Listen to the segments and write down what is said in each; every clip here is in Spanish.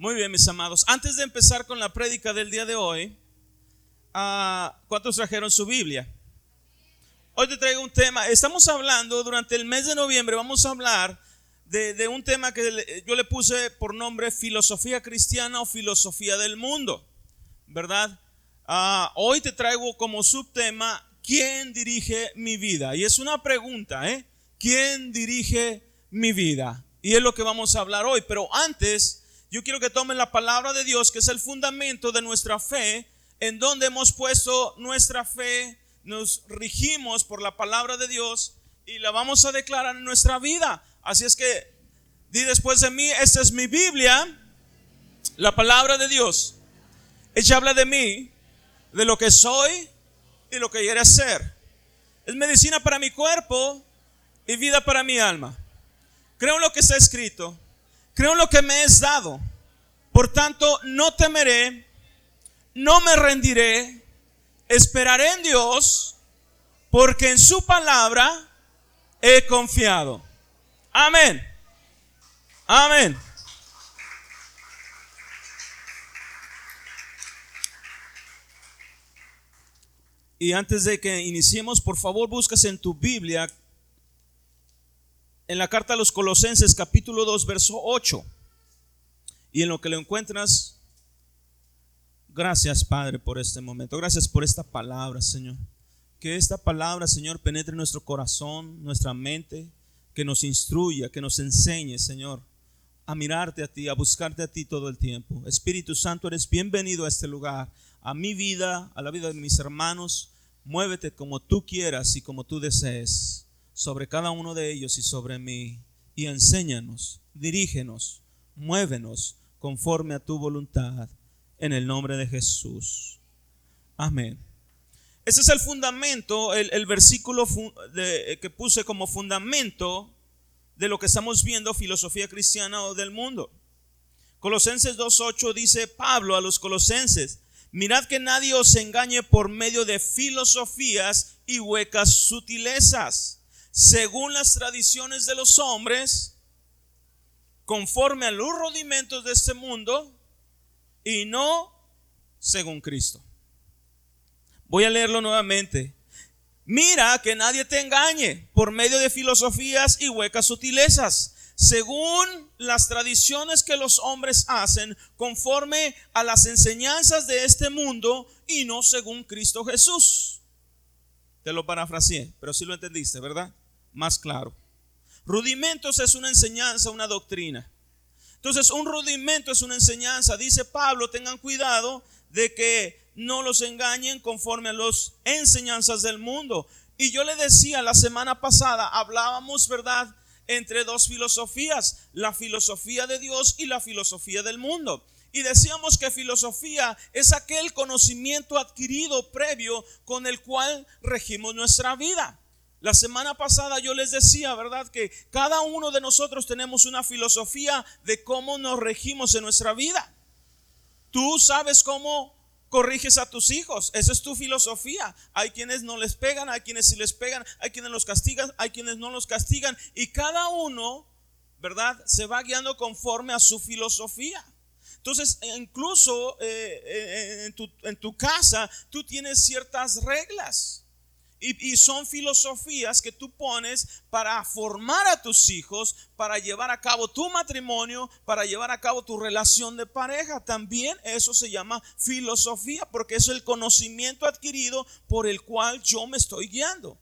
Muy bien, mis amados. Antes de empezar con la prédica del día de hoy, ah, ¿cuántos trajeron su Biblia? Hoy te traigo un tema. Estamos hablando durante el mes de noviembre, vamos a hablar de, un tema que yo le puse por nombre filosofía cristiana o filosofía del mundo, ¿verdad? Ah, hoy te traigo como subtema, ¿quién dirige mi vida? Y es una pregunta, ¿eh? ¿Quién dirige mi vida? Y es lo que vamos a hablar hoy. Pero antes yo quiero que tomen la palabra de Dios, que es el fundamento de nuestra fe, en donde hemos puesto nuestra fe, nos rigimos por la palabra de Dios y la vamos a declarar en nuestra vida. Así es que di después de mí, esta es mi Biblia, la palabra de Dios. Ella habla de mí, de lo que soy y lo que quiere ser. Es medicina para mi cuerpo y vida para mi alma. Creo en lo que está escrito creo en lo que me es dado. Por tanto, no temeré, no me rendiré, esperaré en Dios, porque en su palabra he confiado. Amén. Amén. Y antes de que iniciemos, por favor, buscas en tu Biblia en la carta a los Colosenses capítulo 2, verso 8. Y en lo que lo encuentras, gracias Padre por este momento. Gracias por esta palabra, Señor. Que esta palabra, Señor, penetre en nuestro corazón, nuestra mente, que nos instruya, que nos enseñe, Señor, a mirarte a ti, a buscarte a ti todo el tiempo. Espíritu Santo, eres bienvenido a este lugar, a mi vida, a la vida de mis hermanos. Muévete como tú quieras y como tú desees sobre cada uno de ellos y sobre mí, y enséñanos, dirígenos, muévenos conforme a tu voluntad, en el nombre de Jesús. Amén. Ese es el fundamento, el, versículo que puse como fundamento de lo que estamos viendo, filosofía cristiana o del mundo. Colosenses 2.8 dice Pablo a los colosenses, mirad que nadie os engañe por medio de filosofías y huecas sutilezas según las tradiciones de los hombres, conforme a los rudimentos de este mundo y no según Cristo. Voy a leerlo nuevamente. Mira que nadie te engañe por medio de filosofías y huecas sutilezas, según las tradiciones que los hombres hacen, conforme a las enseñanzas de este mundo y no según Cristo Jesús. Te lo parafraseé, pero sí lo entendiste, ¿verdad? Más claro. Rudimentos es una enseñanza, una doctrina. Entonces, un rudimento es una enseñanza. Dice Pablo, tengan cuidado de que no los engañen conforme a las enseñanzas del mundo. Y yo le decía la semana pasada, hablábamos, ¿verdad?, entre dos filosofías, la filosofía de Dios y la filosofía del mundo. Y decíamos que filosofía es aquel conocimiento adquirido previo con el cual regimos nuestra vida. La semana pasada yo les decía, ¿verdad? Que cada uno de nosotros tenemos una filosofía de cómo nos regimos en nuestra vida. Tú sabes cómo corriges a tus hijos. Esa es tu filosofía. Hay quienes no les pegan, hay quienes sí les pegan, hay quienes los castigan, hay quienes no los castigan. Y cada uno, ¿verdad? Se va guiando conforme a su filosofía. Entonces, incluso eh, eh, en, tu, en tu casa, tú tienes ciertas reglas. Y, son filosofías que tú pones para formar a tus hijos, para llevar a cabo tu matrimonio, para llevar a cabo tu relación de pareja. También eso se llama filosofía, porque es el conocimiento adquirido por el cual yo me estoy guiando.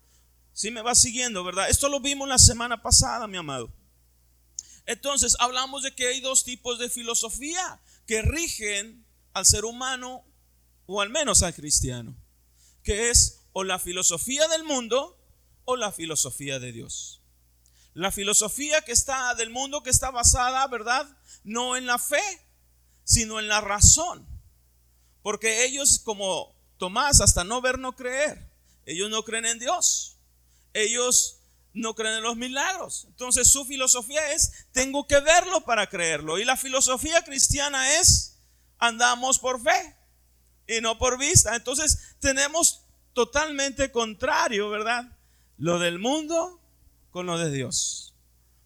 Si me va siguiendo, ¿verdad? Esto lo vimos la semana pasada, mi amado. Entonces, hablamos de que hay dos tipos de filosofía que rigen al ser humano o al menos al cristiano, que es o la filosofía del mundo o la filosofía de Dios. La filosofía que está del mundo que está basada, ¿verdad? No en la fe, sino en la razón. Porque ellos como Tomás, hasta no ver, no creer. Ellos no creen en Dios. Ellos no creen en los milagros. Entonces su filosofía es, tengo que verlo para creerlo. Y la filosofía cristiana es, andamos por fe y no por vista. Entonces tenemos totalmente contrario, ¿verdad? Lo del mundo con lo de Dios.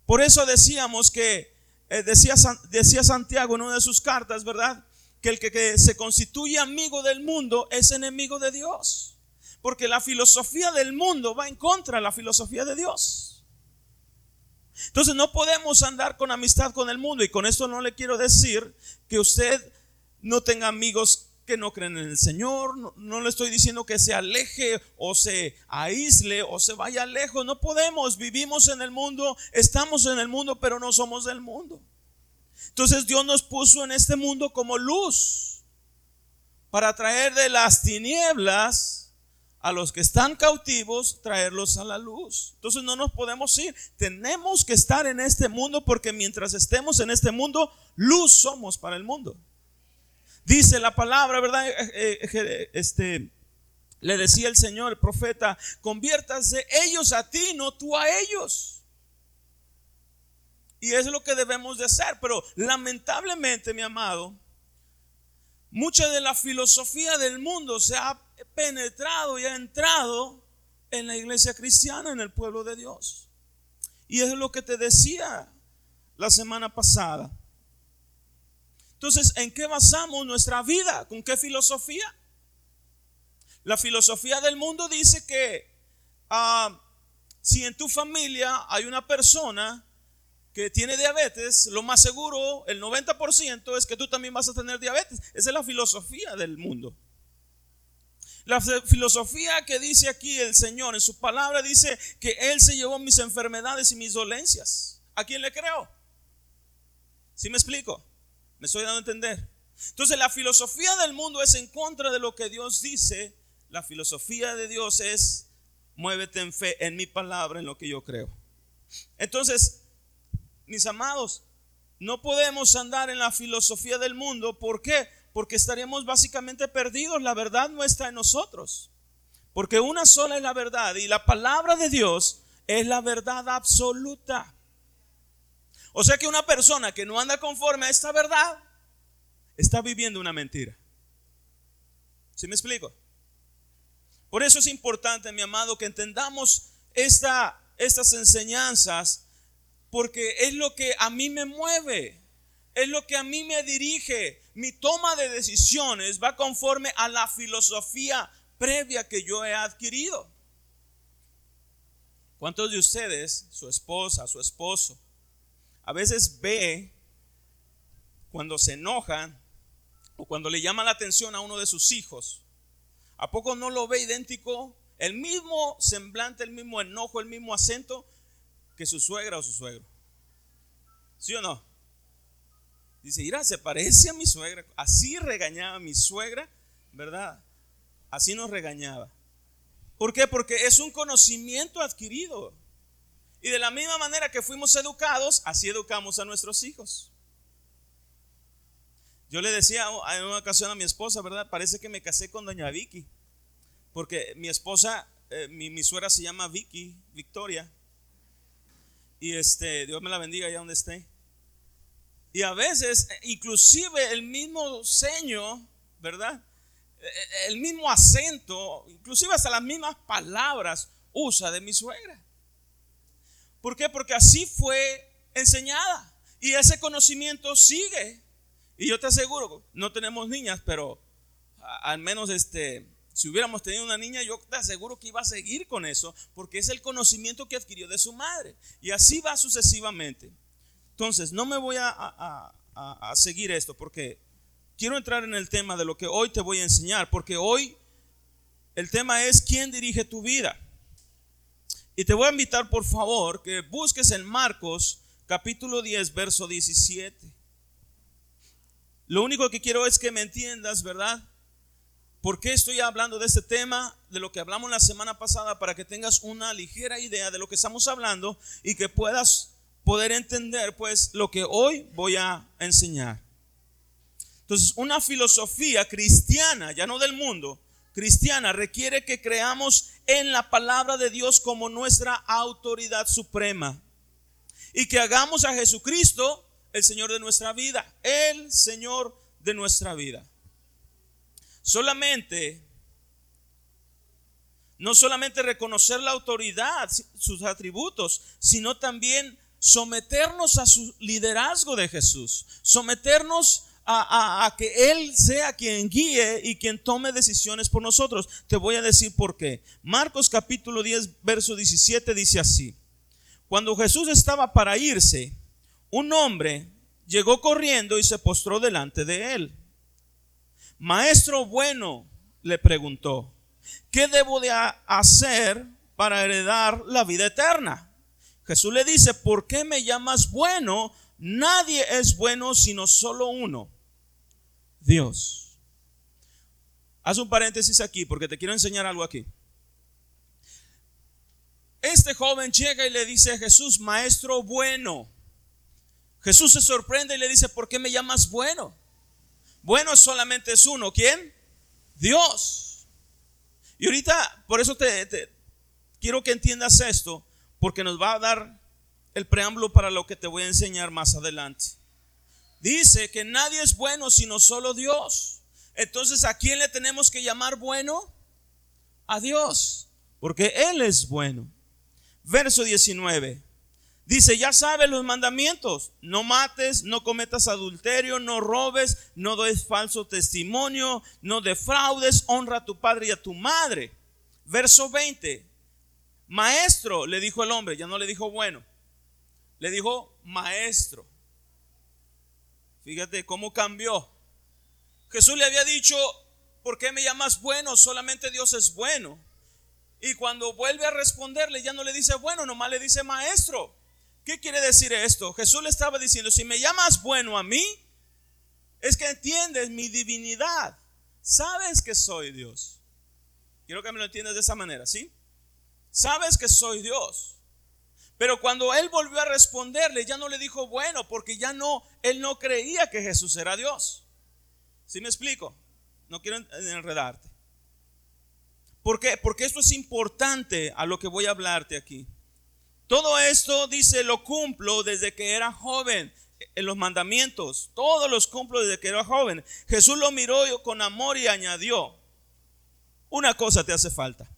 Por eso decíamos que eh, decía, decía Santiago en una de sus cartas, ¿verdad? Que el que se constituye amigo del mundo es enemigo de Dios. Porque la filosofía del mundo va en contra de la filosofía de Dios. Entonces no podemos andar con amistad con el mundo y con esto no le quiero decir que usted no tenga amigos que no creen en el Señor, no, le estoy diciendo que se aleje o se aísle o se vaya lejos, no podemos, vivimos en el mundo, estamos en el mundo, pero no somos del mundo. Entonces Dios nos puso en este mundo como luz para traer de las tinieblas a los que están cautivos, traerlos a la luz. Entonces no nos podemos ir. Tenemos que estar en este mundo porque mientras estemos en este mundo, luz somos para el mundo. Dice la palabra, ¿verdad? Eh, eh, eh, este, le decía el Señor, el profeta, conviértase ellos a ti, no tú a ellos. Y es lo que debemos de hacer. Pero lamentablemente, mi amado, mucha de la filosofía del mundo se ha penetrado y ha entrado en la iglesia cristiana, en el pueblo de Dios. Y es lo que te decía la semana pasada. Entonces, ¿en qué basamos nuestra vida? ¿Con qué filosofía? La filosofía del mundo dice que ah, si en tu familia hay una persona que tiene diabetes, lo más seguro, el 90% es que tú también vas a tener diabetes. Esa es la filosofía del mundo. La filosofía que dice aquí el Señor en su palabra dice que Él se llevó mis enfermedades y mis dolencias. ¿A quién le creo? ¿Sí me explico? ¿Me estoy dando a entender? Entonces la filosofía del mundo es en contra de lo que Dios dice. La filosofía de Dios es muévete en fe, en mi palabra, en lo que yo creo. Entonces, mis amados, no podemos andar en la filosofía del mundo. ¿Por qué? Porque estaríamos básicamente perdidos. La verdad no está en nosotros. Porque una sola es la verdad y la palabra de Dios es la verdad absoluta. O sea que una persona que no anda conforme a esta verdad está viviendo una mentira. ¿Sí me explico? Por eso es importante, mi amado, que entendamos esta, estas enseñanzas, porque es lo que a mí me mueve, es lo que a mí me dirige. Mi toma de decisiones va conforme a la filosofía previa que yo he adquirido. ¿Cuántos de ustedes, su esposa, su esposo, a veces ve cuando se enojan o cuando le llama la atención a uno de sus hijos, ¿a poco no lo ve idéntico? El mismo semblante, el mismo enojo, el mismo acento que su suegra o su suegro. ¿Sí o no? Dice, mira, se parece a mi suegra. Así regañaba mi suegra, ¿verdad? Así nos regañaba. ¿Por qué? Porque es un conocimiento adquirido. Y de la misma manera que fuimos educados, así educamos a nuestros hijos. Yo le decía en una ocasión a mi esposa, ¿verdad? Parece que me casé con doña Vicky. Porque mi esposa, eh, mi, suegra se llama Vicky, Victoria. Y este, Dios me la bendiga allá donde esté. Y a veces, eh, inclusive el mismo seño, ¿verdad? Eh, el mismo acento, inclusive hasta las mismas palabras usa de mi suegra. ¿Por qué? Porque así fue enseñada. Y ese conocimiento sigue. Y yo te aseguro, no tenemos niñas, pero al menos este, si hubiéramos tenido una niña, yo te aseguro que iba a seguir con eso, porque es el conocimiento que adquirió de su madre. Y así va sucesivamente. Entonces, no me voy a, a seguir esto, porque quiero entrar en el tema de lo que hoy te voy a enseñar, porque hoy el tema es quién dirige tu vida. Y te voy a invitar, por favor, que busques en Marcos capítulo 10, verso 17. Lo único que quiero es que me entiendas, ¿verdad? ¿Por qué estoy hablando de este tema, de lo que hablamos la semana pasada, para que tengas una ligera idea de lo que estamos hablando y que puedas poder entender, pues, lo que hoy voy a enseñar? Entonces, una filosofía cristiana, ya no del mundo, cristiana requiere que creamos en la palabra de Dios como nuestra autoridad suprema y que hagamos a Jesucristo el Señor de nuestra vida, el Señor de nuestra vida. Solamente, no solamente reconocer la autoridad, sus atributos, sino también someternos a su liderazgo de Jesús, someternos a, que Él sea quien guíe y quien tome decisiones por nosotros. Te voy a decir por qué. Marcos capítulo 10, verso 17 dice así. Cuando Jesús estaba para irse, un hombre llegó corriendo y se postró delante de él. Maestro bueno, le preguntó, ¿qué debo de hacer para heredar la vida eterna? Jesús le dice, ¿por qué me llamas bueno? Nadie es bueno sino solo uno, Dios. Haz un paréntesis aquí porque te quiero enseñar algo aquí. Este joven llega y le dice a Jesús, maestro bueno. Jesús se sorprende y le dice, ¿por qué me llamas bueno? Bueno solamente es uno. ¿Quién? Dios. Y ahorita, por eso te, quiero que entiendas esto, porque nos va a dar el preámbulo para lo que te voy a enseñar más adelante. Dice que nadie es bueno sino solo Dios. Entonces, ¿a quién le tenemos que llamar bueno? A Dios, porque Él es bueno. Verso 19. Dice, ya sabes los mandamientos, no mates, no cometas adulterio, no robes, no des falso testimonio, no defraudes, honra a tu padre y a tu madre. Verso 20, maestro, le dijo el hombre, ya no le dijo bueno, le dijo maestro. Fíjate cómo cambió. Jesús le había dicho, ¿por qué me llamas bueno? Solamente Dios es bueno. Y cuando vuelve a responderle, ya no le dice bueno, nomás le dice maestro. ¿Qué quiere decir esto? Jesús le estaba diciendo, si me llamas bueno a mí, es que entiendes mi divinidad. Sabes que soy Dios. Quiero que me lo entiendas de esa manera, ¿sí? Sabes que soy Dios. Pero cuando él volvió a responderle, ya no le dijo bueno, porque ya no, él no creía que Jesús era Dios. ¿Sí me explico? No quiero enredarte. ¿Por qué? Porque esto es importante a lo que voy a hablarte aquí. Todo esto, dice, lo cumplo desde que era joven. En los mandamientos, todos los cumplo desde que era joven. Jesús lo miró con amor y añadió, una cosa te hace falta.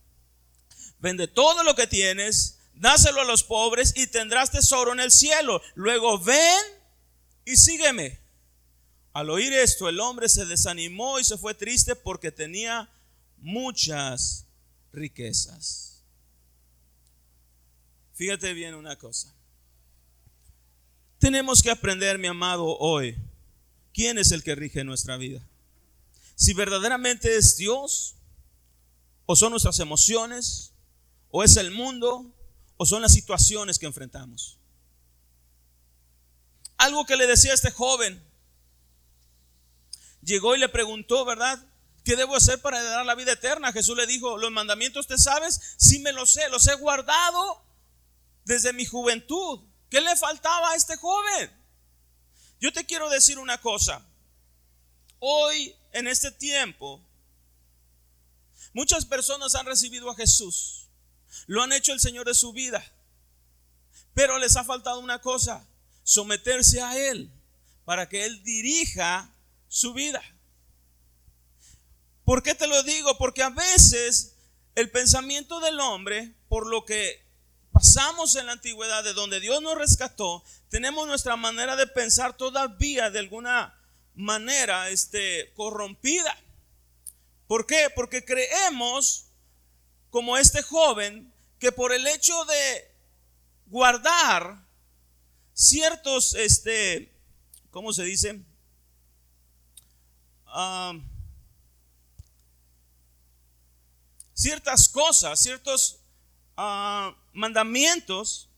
Vende todo lo que tienes, dáselo a los pobres y tendrás tesoro en el cielo. Luego ven y sígueme. Al oír esto, el hombre se desanimó y se fue triste porque tenía muchas riquezas. Fíjate bien una cosa. Tenemos que aprender, mi amado, hoy, quién es el que rige nuestra vida. Si verdaderamente es Dios, o son nuestras emociones, o es el mundo, o son las situaciones que enfrentamos. Algo que le decía a este joven, llegó y le preguntó, ¿verdad? ¿Qué debo hacer para dar la vida eterna? Jesús le dijo, los mandamientos te sabes, sí me los sé, los he guardado desde mi juventud. ¿Qué le faltaba a este joven? Yo te quiero decir una cosa. Hoy, en este tiempo, muchas personas han recibido a Jesús. Lo han hecho el Señor de su vida. Pero les ha faltado una cosa, someterse a Él para que Él dirija su vida. ¿Por qué te lo digo? Porque a veces el pensamiento del hombre, por lo que pasamos en la antigüedad, de donde Dios nos rescató, tenemos nuestra manera de pensar todavía de alguna manera este, corrompida. ¿Por qué? Porque creemos, como este joven, que por el hecho de guardar ciertos, este, ¿cómo se dice? Ah, ciertas cosas, ciertos ah, mandamientos,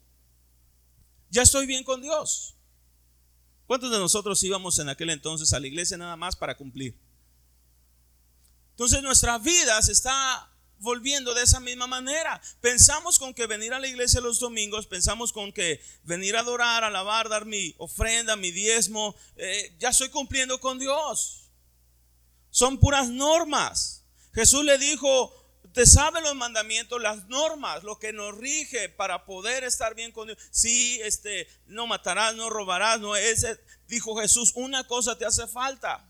ya estoy bien con Dios. ¿Cuántos de nosotros íbamos en aquel entonces a la iglesia nada más para cumplir? Entonces nuestra vida se está volviendo de esa misma manera. Pensamos con que venir a la iglesia los domingos, pensamos con que venir a adorar, alabar, dar mi ofrenda, mi diezmo, eh, ya estoy cumpliendo con Dios. Son puras normas. Jesús le dijo, Usted sabe los mandamientos, las normas, lo que nos rige para poder estar bien con Dios. Si este, no matarás, no robarás, no es. Dijo Jesús, una cosa te hace falta.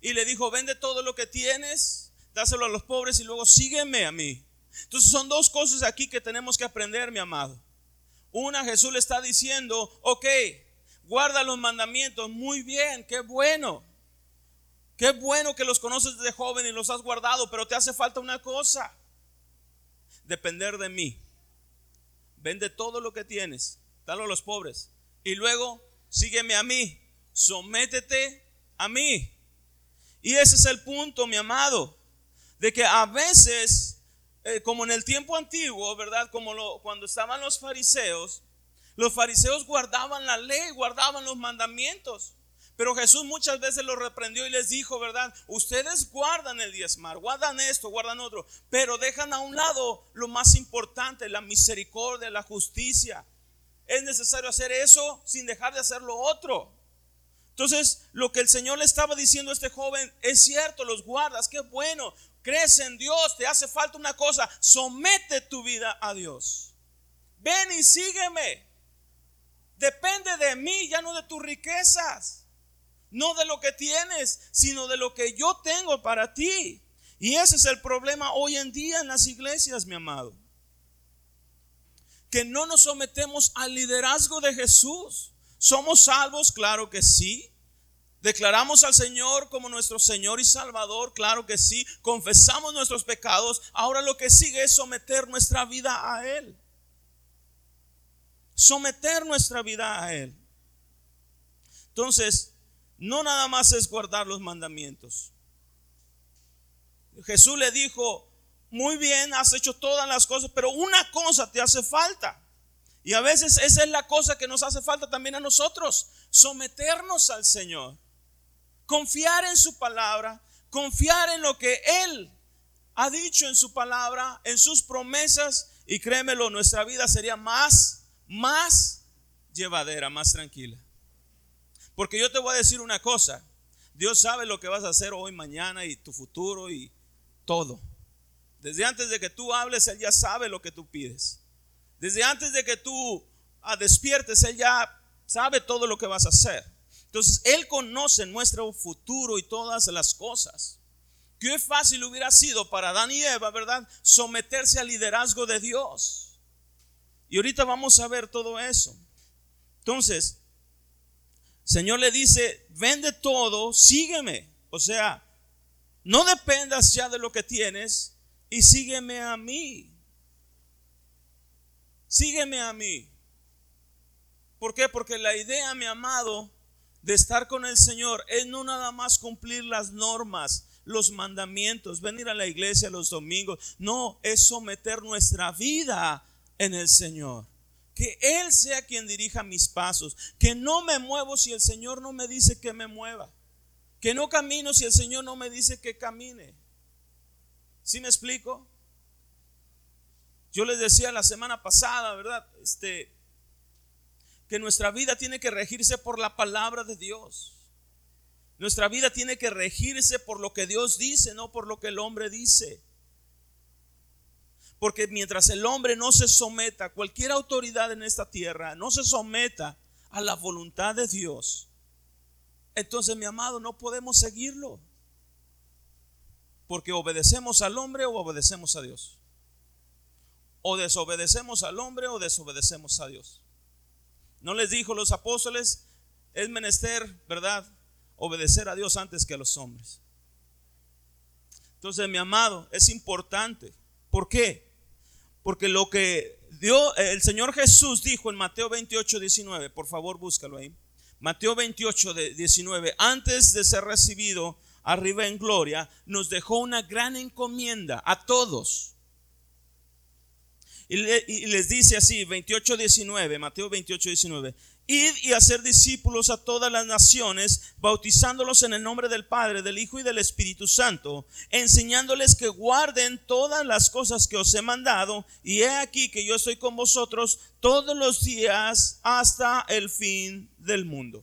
Y le dijo, vende todo lo que tienes, dáselo a los pobres y luego sígueme a mí. Entonces son dos cosas aquí que tenemos que aprender, mi amado. Una, Jesús le está diciendo, ok, guarda los mandamientos, muy bien, qué bueno. Qué bueno que los conoces desde joven y los has guardado, pero te hace falta una cosa, depender de mí. Vende todo lo que tienes, dalo a los pobres. Y luego sígueme a mí, sométete a mí. Y ese es el punto, mi amado, de que a veces, eh, como en el tiempo antiguo, ¿verdad? Como cuando estaban los fariseos, los fariseos guardaban la ley, guardaban los mandamientos. Pero Jesús muchas veces los reprendió y les dijo, ¿verdad? Ustedes guardan el diezmar, guardan esto, guardan otro, pero dejan a un lado lo más importante, la misericordia, la justicia. Es necesario hacer eso sin dejar de hacer lo otro. Entonces, lo que el Señor le estaba diciendo a este joven es cierto, los guardas, qué bueno, crees en Dios, te hace falta una cosa, somete tu vida a Dios. Ven y sígueme. Depende de mí, ya no de tus riquezas, no de lo que tienes, sino de lo que yo tengo para ti. Y ese es el problema hoy en día en las iglesias, mi amado. Que no nos sometemos al liderazgo de Jesús. ¿Somos salvos? Claro que sí. ¿Declaramos al Señor como nuestro Señor y Salvador? Claro que sí. ¿Confesamos nuestros pecados? Ahora lo que sigue es someter nuestra vida a Él. Someter nuestra vida a Él. Entonces, no nada más es guardar los mandamientos. Jesús le dijo, muy bien, has hecho todas las cosas, pero una cosa te hace falta. Y a veces esa es la cosa que nos hace falta también a nosotros, someternos al Señor, confiar en su palabra, confiar en lo que Él ha dicho en su palabra, en sus promesas, y créemelo, nuestra vida sería más, más llevadera, más tranquila. Porque yo te voy a decir una cosa, Dios sabe lo que vas a hacer hoy, mañana y tu futuro y todo. Desde antes de que tú hables, Él ya sabe lo que tú pides. Desde antes de que tú ah, despiertes, Él ya sabe todo lo que vas a hacer. Entonces, Él conoce nuestro futuro y todas las cosas. Qué fácil hubiera sido para Adán y Eva, ¿verdad? Someterse al liderazgo de Dios. Y ahorita vamos a ver todo eso. Entonces, Señor le dice, vende todo, sígueme. O sea, no dependas ya de lo que tienes y sígueme a mí. Sígueme a mí. ¿Por qué? Porque la idea, mi amado, de estar con el Señor es no nada más cumplir las normas, los mandamientos, venir a la iglesia los domingos. No, es someter nuestra vida en el Señor. Que Él sea quien dirija mis pasos. Que no me muevo si el Señor no me dice que me mueva. Que no camino si el Señor no me dice que camine. ¿Sí me explico? Yo les decía la semana pasada, ¿verdad? Este, que nuestra vida tiene que regirse por la palabra de Dios. Nuestra vida tiene que regirse por lo que Dios dice, no por lo que el hombre dice. Porque mientras el hombre no se someta, cualquier autoridad en esta tierra, no se someta a la voluntad de Dios, entonces mi amado, no podemos seguirlo. Porque obedecemos al hombre o obedecemos a Dios o desobedecemos al hombre o desobedecemos a Dios. No les dijo los apóstoles, es menester, ¿verdad? Obedecer a Dios antes que a los hombres. Entonces, mi amado, es importante. ¿Por qué? Porque lo que dio el Señor Jesús dijo en Mateo 28, 19, por favor búscalo ahí. Mateo 28, 19, antes de ser recibido arriba en gloria, nos dejó una gran encomienda a todos y, les dice así, 28, 19, Mateo 28, 19. Id y hacer discípulos a todas las naciones, bautizándolos en el nombre del Padre, del Hijo y del Espíritu Santo, enseñándoles que guarden todas las cosas que os he mandado, y he aquí que yo estoy con vosotros todos los días hasta el fin del mundo.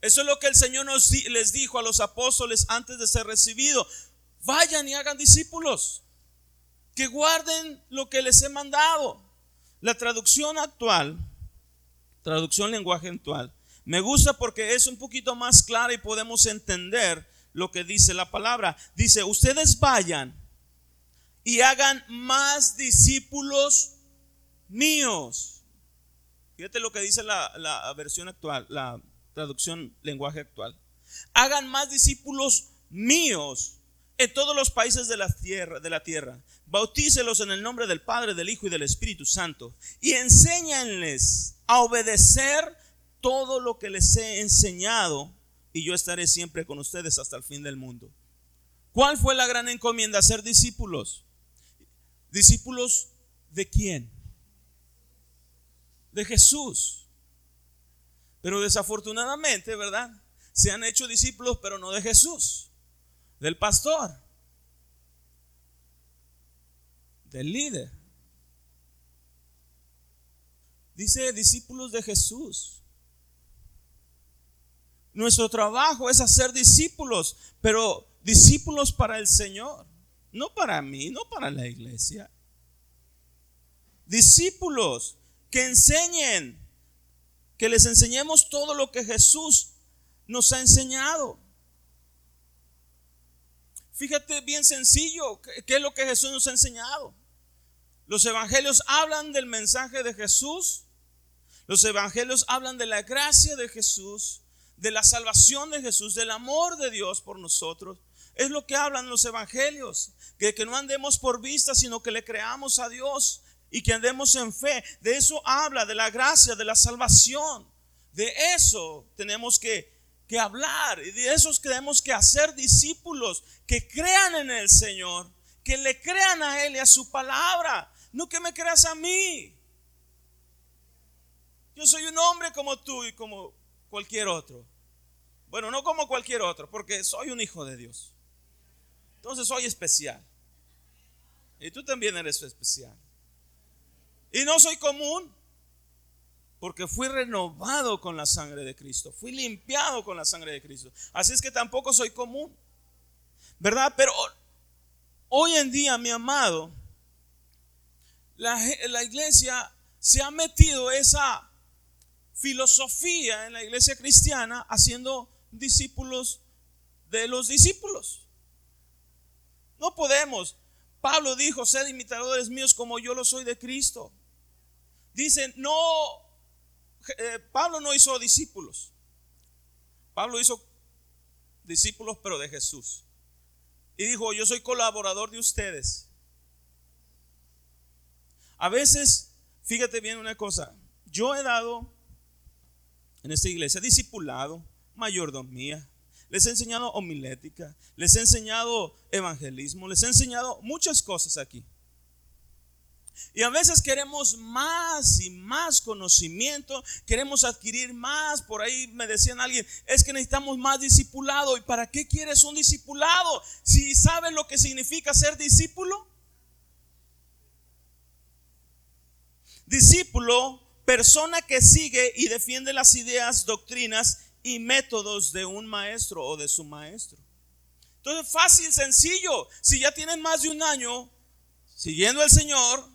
Eso es lo que el Señor nos, les dijo a los apóstoles antes de ser recibido. Vayan y hagan discípulos que guarden lo que les he mandado. La traducción actual, traducción lenguaje actual, me gusta porque es un poquito más clara y podemos entender lo que dice la palabra. Dice, ustedes vayan y hagan más discípulos míos. Fíjate lo que dice la, la versión actual, la traducción lenguaje actual. Hagan más discípulos míos en todos los países de la tierra, de la tierra. Bautícelos en el nombre del Padre, del Hijo y del Espíritu Santo y enséñanles a obedecer todo lo que les he enseñado y yo estaré siempre con ustedes hasta el fin del mundo. ¿Cuál fue la gran encomienda? Ser discípulos. ¿Discípulos de quién? De Jesús. Pero desafortunadamente, ¿verdad? Se han hecho discípulos, pero no de Jesús del pastor, del líder. Dice discípulos de Jesús. Nuestro trabajo es hacer discípulos, pero discípulos para el Señor, no para mí, no para la iglesia. Discípulos que enseñen, que les enseñemos todo lo que Jesús nos ha enseñado. Fíjate bien sencillo, ¿qué es lo que Jesús nos ha enseñado? Los evangelios hablan del mensaje de Jesús. Los evangelios hablan de la gracia de Jesús, de la salvación de Jesús, del amor de Dios por nosotros. Es lo que hablan los evangelios, que, que no andemos por vista, sino que le creamos a Dios y que andemos en fe. De eso habla, de la gracia, de la salvación. De eso tenemos que que hablar y de esos tenemos que hacer discípulos que crean en el Señor, que le crean a Él y a su palabra, no que me creas a mí. Yo soy un hombre como tú y como cualquier otro. Bueno, no como cualquier otro, porque soy un hijo de Dios. Entonces soy especial. Y tú también eres especial. Y no soy común, porque fui renovado con la sangre de Cristo, fui limpiado con la sangre de Cristo. Así es que tampoco soy común, ¿verdad? Pero hoy en día, mi amado, la, iglesia se ha metido esa filosofía en la iglesia cristiana haciendo discípulos de los discípulos. No podemos. Pablo dijo, sed imitadores míos como yo lo soy de Cristo. Dicen, no eh, Pablo no hizo discípulos. Pablo hizo discípulos, pero de Jesús. Y dijo, yo soy colaborador de ustedes. A veces, fíjate bien una cosa, yo he dado en esta iglesia discipulado, mayordomía, les he enseñado homilética, les he enseñado evangelismo, les he enseñado muchas cosas aquí. Y a veces queremos más y más conocimiento, queremos adquirir más. Por ahí me decían alguien, es que necesitamos más discipulado. ¿Y para qué quieres un discipulado? Si sabes lo que significa ser discípulo. Discípulo, persona que sigue y defiende las ideas, doctrinas y métodos de un maestro o de su maestro. Entonces, fácil, sencillo. Si ya tienes más de un año siguiendo al Señor,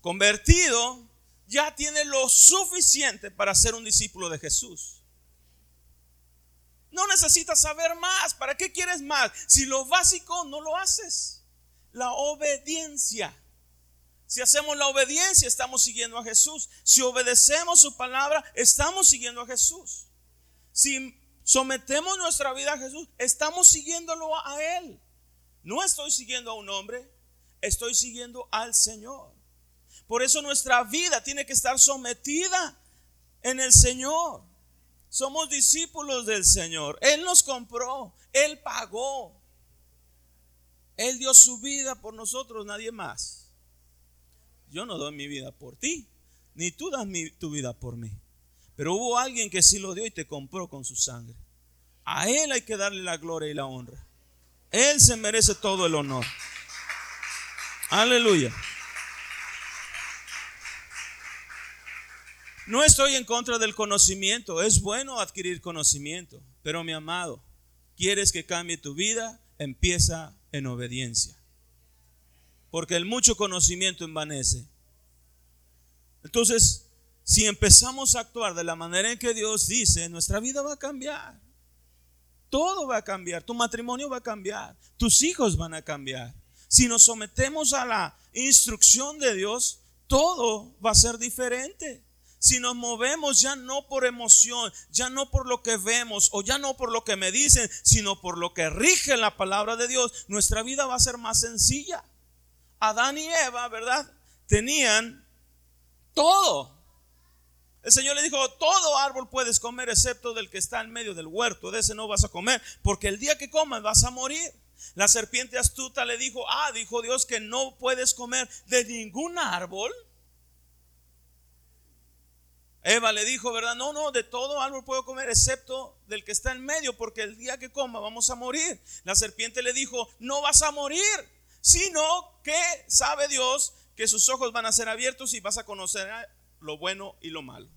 convertido, ya tiene lo suficiente para ser un discípulo de Jesús. No necesitas saber más. ¿Para qué quieres más? Si lo básico no lo haces. La obediencia. Si hacemos la obediencia, estamos siguiendo a Jesús. Si obedecemos su palabra, estamos siguiendo a Jesús. Si sometemos nuestra vida a Jesús, estamos siguiéndolo a Él. No estoy siguiendo a un hombre, estoy siguiendo al Señor. Por eso nuestra vida tiene que estar sometida en el Señor. Somos discípulos del Señor. Él nos compró, Él pagó. Él dio su vida por nosotros, nadie más. Yo no doy mi vida por ti, ni tú das tu vida por mí. Pero hubo alguien que sí lo dio y te compró con su sangre. A Él hay que darle la gloria y la honra. Él se merece todo el honor. Aleluya. No estoy en contra del conocimiento, es bueno adquirir conocimiento, pero mi amado, ¿quieres que cambie tu vida? Empieza en obediencia. Porque el mucho conocimiento envanece. Entonces, si empezamos a actuar de la manera en que Dios dice, nuestra vida va a cambiar. Todo va a cambiar, tu matrimonio va a cambiar, tus hijos van a cambiar. Si nos sometemos a la instrucción de Dios, todo va a ser diferente. Si nos movemos ya no por emoción, ya no por lo que vemos o ya no por lo que me dicen, sino por lo que rige la palabra de Dios, nuestra vida va a ser más sencilla. Adán y Eva, ¿verdad? Tenían todo. El Señor le dijo, todo árbol puedes comer excepto del que está en medio del huerto, de ese no vas a comer, porque el día que comas vas a morir. La serpiente astuta le dijo, ah, dijo Dios que no puedes comer de ningún árbol. Eva le dijo, ¿verdad? No, no, de todo árbol puedo comer excepto del que está en medio, porque el día que coma vamos a morir. La serpiente le dijo, no vas a morir, sino que sabe Dios que sus ojos van a ser abiertos y vas a conocer lo bueno y lo malo.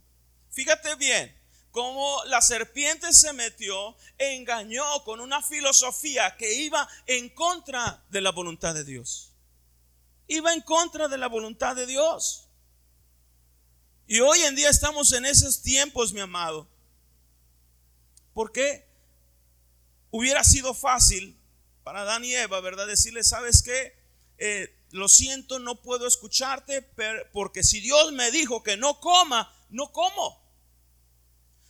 Fíjate bien, cómo la serpiente se metió, engañó con una filosofía que iba en contra de la voluntad de Dios. Iba en contra de la voluntad de Dios. Y hoy en día estamos en esos tiempos, mi amado. ¿Por qué? Hubiera sido fácil para Adán y Eva, ¿verdad? Decirle, ¿sabes qué? Eh, lo siento, no puedo escucharte, porque si Dios me dijo que no coma, no como.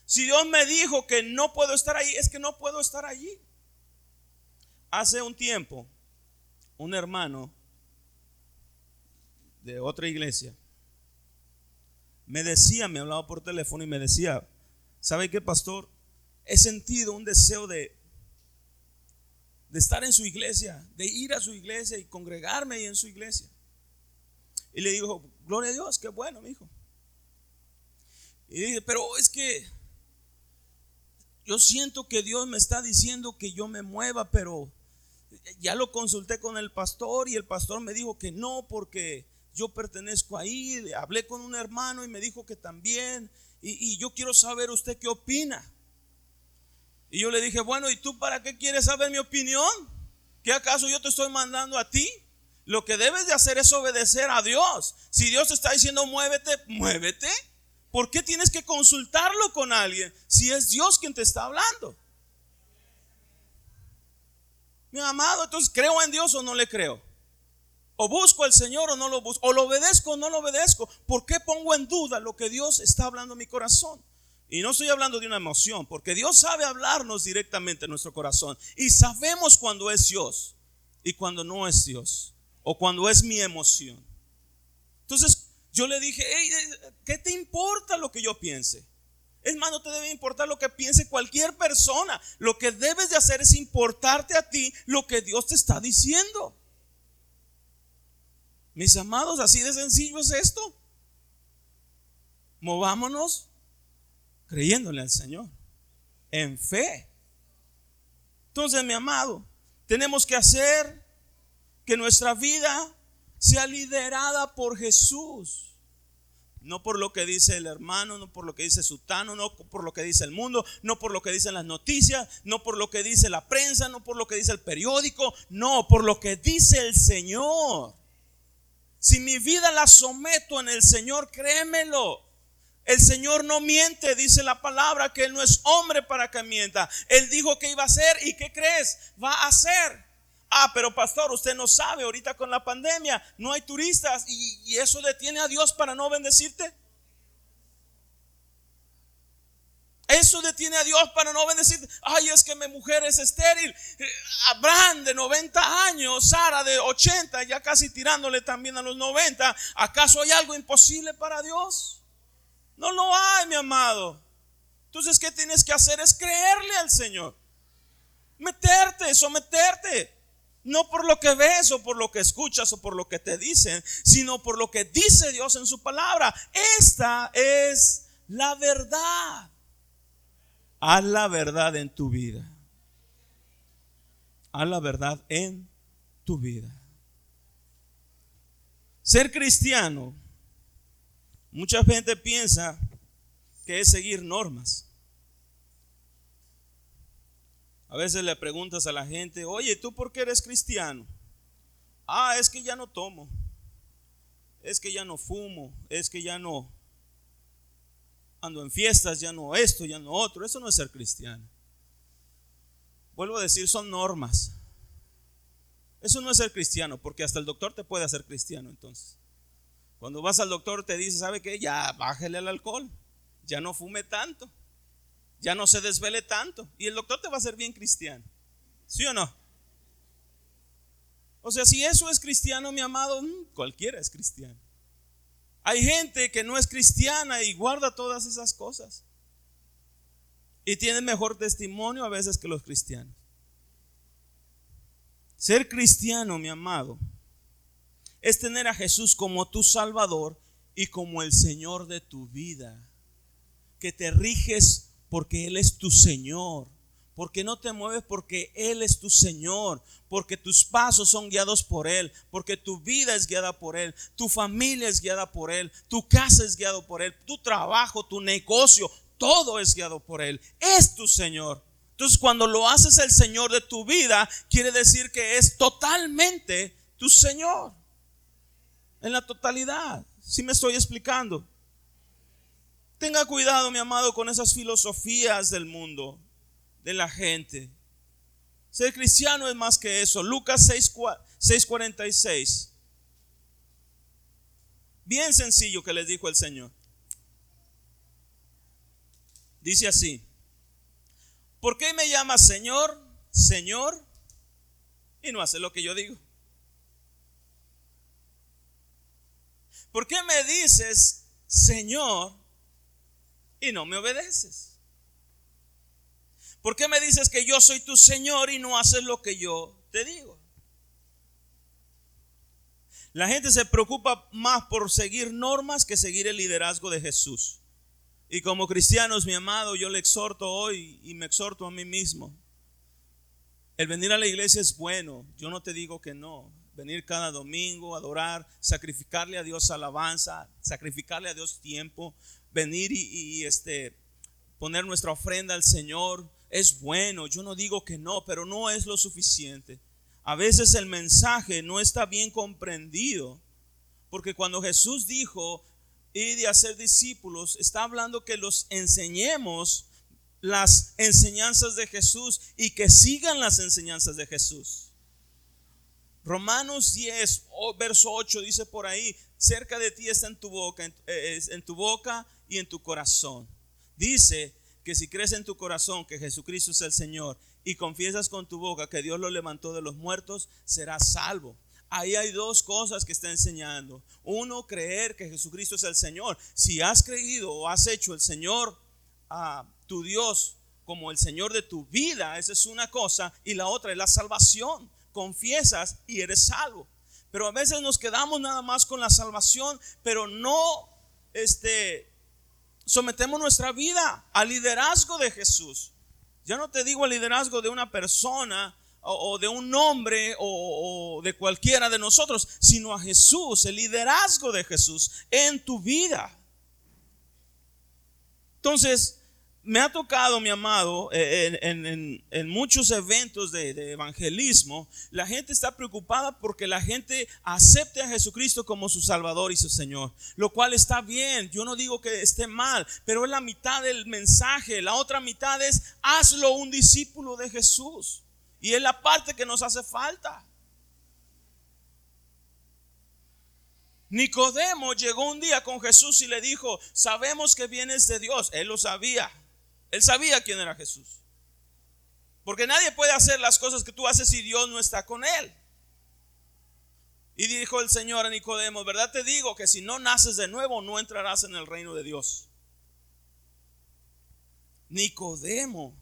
Si Dios me dijo que no puedo estar ahí, es que no puedo estar allí. Hace un tiempo, un hermano de otra iglesia me decía, me hablaba por teléfono y me decía, ¿sabe qué, pastor? He sentido un deseo de, de estar en su iglesia, de ir a su iglesia y congregarme ahí en su iglesia. Y le dijo, gloria a Dios, qué bueno, mi hijo. Y dije, pero es que yo siento que Dios me está diciendo que yo me mueva, pero ya lo consulté con el pastor y el pastor me dijo que no porque yo pertenezco ahí. Hablé con un hermano y me dijo que también. Y, yo quiero saber usted qué opina. Y yo le dije, bueno, ¿y tú para qué quieres saber mi opinión? ¿Qué acaso yo te estoy mandando a ti? Lo que debes de hacer es obedecer a Dios. Si Dios te está diciendo muévete, muévete. ¿Por qué tienes que consultarlo con alguien si es Dios quien te está hablando? Mi amado, entonces creo en Dios o no le creo. O busco al Señor o no lo busco. O lo obedezco o no lo obedezco. ¿Por qué pongo en duda lo que Dios está hablando en mi corazón? Y no estoy hablando de una emoción, porque Dios sabe hablarnos directamente en nuestro corazón. Y sabemos cuando es Dios y cuando no es Dios. O cuando es mi emoción. Entonces, yo le dije, ¿qué te importa lo que yo piense? Es más, no te debe importar lo que piense cualquier persona. Lo que debes de hacer es importarte a ti lo que Dios te está diciendo. Mis amados, así de sencillo es esto. Movámonos creyéndole al Señor, en fe. Entonces, mi amado, tenemos que hacer que nuestra vida sea liderada por Jesús. No por lo que dice el hermano, no por lo que dice Sutano, no por lo que dice el mundo, no por lo que dicen las noticias, no por lo que dice la prensa, no por lo que dice el periódico, no, por lo que dice el Señor. Si mi vida la someto en el Señor, créemelo. El Señor no miente, dice la palabra, que Él no es hombre para que mienta. Él dijo que iba a hacer y ¿qué crees? Va a hacer. Ah, pero pastor, usted no sabe, ahorita con la pandemia no hay turistas y, eso detiene a Dios para no bendecirte. Eso detiene a Dios para no bendecirte. Ay, es que mi mujer es estéril. Eh, Abraham de 90 años, Sara de 80, ya casi tirándole también a los 90. ¿Acaso hay algo imposible para Dios? No lo hay, mi amado. Entonces, ¿qué tienes que hacer? Es creerle al Señor. Meterte, someterte. No por lo que ves o por lo que escuchas o por lo que te dicen, sino por lo que dice Dios en su palabra. Esta es la verdad. Haz la verdad en tu vida. Haz la verdad en tu vida. Ser cristiano, mucha gente piensa que es seguir normas. A veces le preguntas a la gente, oye, ¿tú por qué eres cristiano? Ah, es que ya no tomo, es que ya no fumo, es que ya no ando en fiestas, ya no esto, ya no otro. Eso no es ser cristiano. Vuelvo a decir, son normas. Eso no es ser cristiano, porque hasta el doctor te puede hacer cristiano entonces. Cuando vas al doctor te dice, ¿sabe qué? Ya bájele al alcohol, ya no fume tanto, ya no se desvele tanto. Y el doctor te va a hacer bien cristiano. ¿Sí o no? O sea, si eso es cristiano, mi amado, mm, cualquiera es cristiano. Hay gente que no es cristiana y guarda todas esas cosas. Y tiene mejor testimonio a veces que los cristianos. Ser cristiano, mi amado, es tener a Jesús como tu Salvador y como el Señor de tu vida. Que te riges porque Él es tu Señor. Porque no te mueves porque Él es tu Señor. Porque tus pasos son guiados por Él. Porque tu vida es guiada por Él. Tu familia es guiada por Él. Tu casa es guiado por Él. Tu trabajo, tu negocio, todo es guiado por Él. Es tu Señor. Entonces cuando lo haces el Señor de tu vida, quiere decir que es totalmente tu Señor en la totalidad. Si me estoy explicando. Tenga cuidado, mi amado, con esas filosofías del mundo, de la gente. Ser cristiano es más que eso. Lucas 6:46. Bien sencillo que les dijo el Señor. Dice así, ¿por qué me llamas Señor, Señor, y no hace lo que yo digo? ¿Por qué me dices, Señor, y no me obedeces? ¿Por qué me dices que yo soy tu Señor y no haces lo que yo te digo? La gente se preocupa más por seguir normas que seguir el liderazgo de Jesús. Y como cristianos, mi amado, yo le exhorto hoy y me exhorto a mí mismo. El venir a la iglesia es bueno, yo no te digo que no venir cada domingo, adorar, sacrificarle a Dios alabanza, sacrificarle a Dios tiempo, venir y, este, poner nuestra ofrenda al Señor. Es bueno, yo no digo que no, pero no es lo suficiente. A veces el mensaje no está bien comprendido, porque cuando Jesús dijo, y de hacer discípulos, está hablando que los enseñemos las enseñanzas de Jesús y que sigan las enseñanzas de Jesús. Romanos 10, verso 8 dice por ahí, cerca de ti está en tu boca, eh, en, tu boca y en tu corazón. Dice que si crees en tu corazón que Jesucristo es el Señor y confiesas con tu boca que Dios lo levantó de los muertos, serás salvo. Ahí hay dos cosas que está enseñando. Uno, creer que Jesucristo es el Señor. Si has creído o has hecho el Señor a tu Dios como el Señor de tu vida, esa es una cosa. Y la otra es la salvación confiesas y eres salvo. Pero a veces nos quedamos nada más con la salvación, pero no este, sometemos nuestra vida al liderazgo de Jesús. Ya no te digo al liderazgo de una persona o, de un hombre o, o de cualquiera de nosotros, sino a Jesús, el liderazgo de Jesús en tu vida. Entonces, me ha tocado, mi amado, eh, en, muchos eventos de, evangelismo, la gente está preocupada porque la gente acepte a Jesucristo como su Salvador y su Señor, lo cual está bien, yo no digo que esté mal, pero es la mitad del mensaje, la otra mitad es hazlo un discípulo de Jesús, y es la parte que nos hace falta. Nicodemo llegó un día con Jesús y le dijo, sabemos que vienes de Dios, él lo sabía. Él sabía quién era Jesús. Porque nadie puede hacer las cosas que tú haces si Dios no está con él. Y dijo el Señor a Nicodemo, ¿verdad te digo que si no naces de nuevo no entrarás en el reino de Dios? Nicodemo.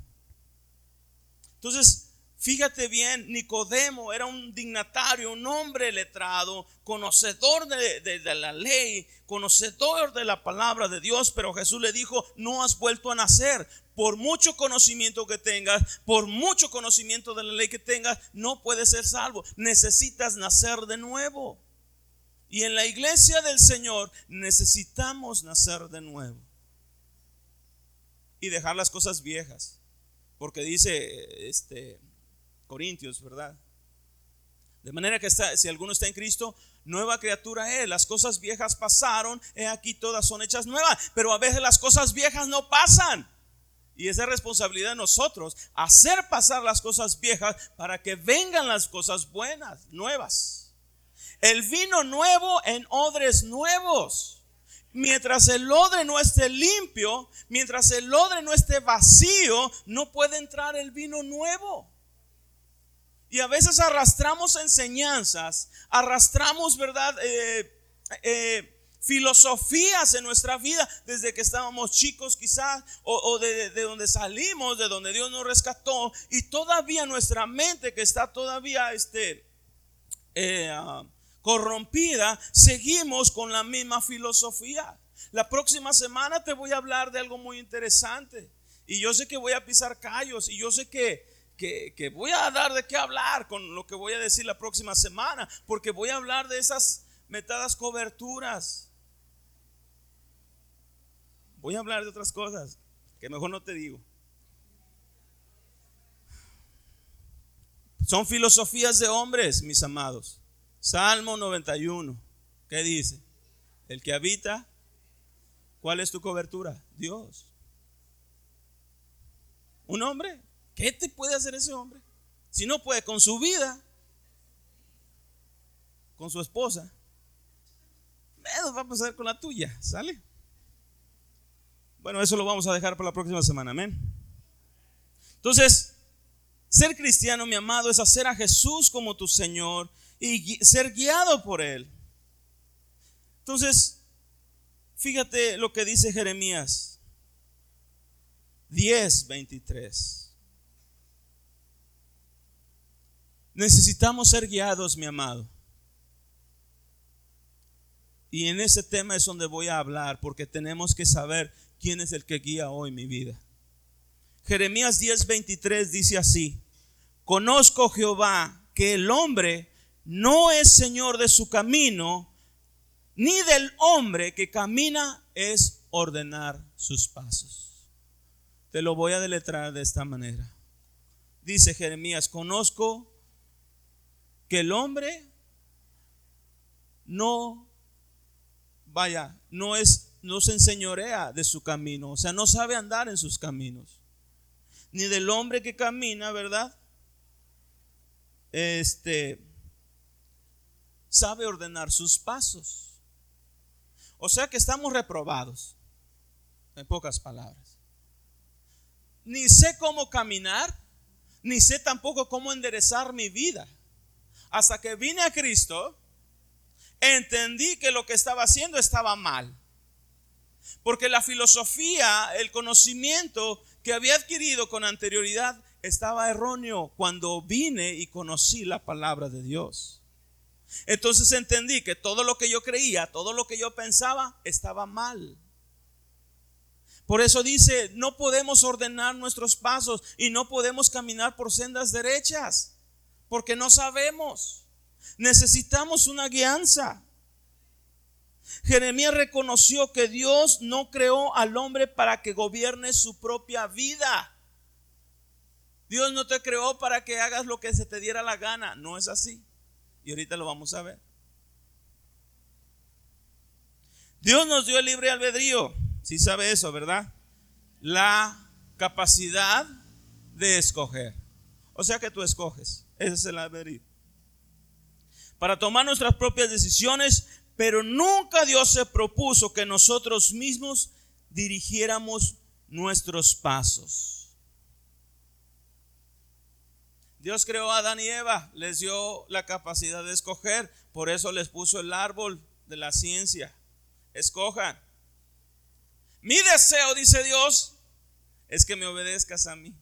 Entonces, Fíjate bien, Nicodemo era un dignatario, un hombre letrado, conocedor de, la ley, conocedor de la palabra de Dios, pero Jesús le dijo, no has vuelto a nacer. Por mucho conocimiento que tengas, por mucho conocimiento de la ley que tengas, no puedes ser salvo. Necesitas nacer de nuevo. Y en la iglesia del Señor necesitamos nacer de nuevo. Y dejar las cosas viejas. Porque dice, este, Corintios, ¿verdad? De manera que si alguno está en Cristo, nueva criatura es. Las cosas viejas pasaron, he aquí todas son hechas nuevas. Pero a veces las cosas viejas no pasan. Y es de responsabilidad de nosotros hacer pasar las cosas viejas para que vengan las cosas buenas, nuevas. el vino nuevo en odres nuevos. Mientras el odre no esté limpio, mientras el odre no esté vacío, no puede entrar el vino nuevo. Y a veces arrastramos enseñanzas, arrastramos, ¿verdad? Eh, eh, filosofías en nuestra vida desde que estábamos chicos quizás o, de, donde salimos, de donde Dios nos rescató y todavía nuestra mente que está todavía este, eh, ah, corrompida, seguimos con la misma filosofía. La próxima semana te voy a hablar de algo muy interesante. Y yo sé que voy a pisar callos y yo sé que, que, voy a dar de qué hablar con lo que voy a decir la próxima semana, porque voy a hablar de esas metadas coberturas. Voy a hablar de otras cosas que mejor no te digo. Son filosofías de hombres, mis amados. Salmo 91. ¿Qué dice? El que habita, ¿cuál es tu cobertura? Dios. Un hombre. ¿Qué te puede hacer ese hombre? Si no puede con su vida, con su esposa, menos va a pasar con la tuya, ¿sale? Bueno, eso lo vamos a dejar para la próxima semana, amén. Entonces, ser cristiano, mi amado, es hacer a Jesús como tu Señor y ser guiado por Él. Entonces, fíjate lo que dice Jeremías 10, 23. Necesitamos ser guiados, mi amado. Y en ese tema es donde voy a hablar, porque tenemos que saber quién es el que guía hoy mi vida. Jeremías 10:23 dice así, conozco Jehová que el hombre no es señor de su camino, ni del hombre que camina es ordenar sus pasos. Te lo voy a deletrar de esta manera. Dice Jeremías, conozco que el hombre no, vaya, no es, no se enseñorea de su camino, o sea, no sabe andar en sus caminos. Ni del hombre que camina, ¿verdad? Este, sabe ordenar sus pasos. O sea que estamos reprobados, en pocas palabras. Ni sé cómo caminar, ni sé tampoco cómo enderezar mi vida. Hasta que vine a Cristo, entendí que lo que estaba haciendo estaba mal. Porque la filosofía, el conocimiento que había adquirido con anterioridad estaba erróneo cuando vine y conocí la palabra de Dios. Entonces entendí que todo lo que yo creía, todo lo que yo pensaba, estaba mal. Por eso dice, no podemos ordenar nuestros pasos y no podemos caminar por sendas derechas, porque no sabemos. Necesitamos una guianza. Jeremías reconoció que Dios no creó al hombre para que gobierne su propia vida. Dios no te creó para que hagas lo que se te diera la gana. No es así. Y ahorita lo vamos a ver. Dios nos dio el libre albedrío. Si sabe eso, ¿verdad? La capacidad de escoger. O sea que tú escoges. Ese es el albedrío. Para tomar nuestras propias decisiones, pero nunca Dios se propuso que nosotros mismos dirigiéramos nuestros pasos. Dios creó a Adán y Eva, les dio la capacidad de escoger, por eso les puso el árbol de la ciencia. Escojan. Mi deseo, dice Dios, es que me obedezcas a mí.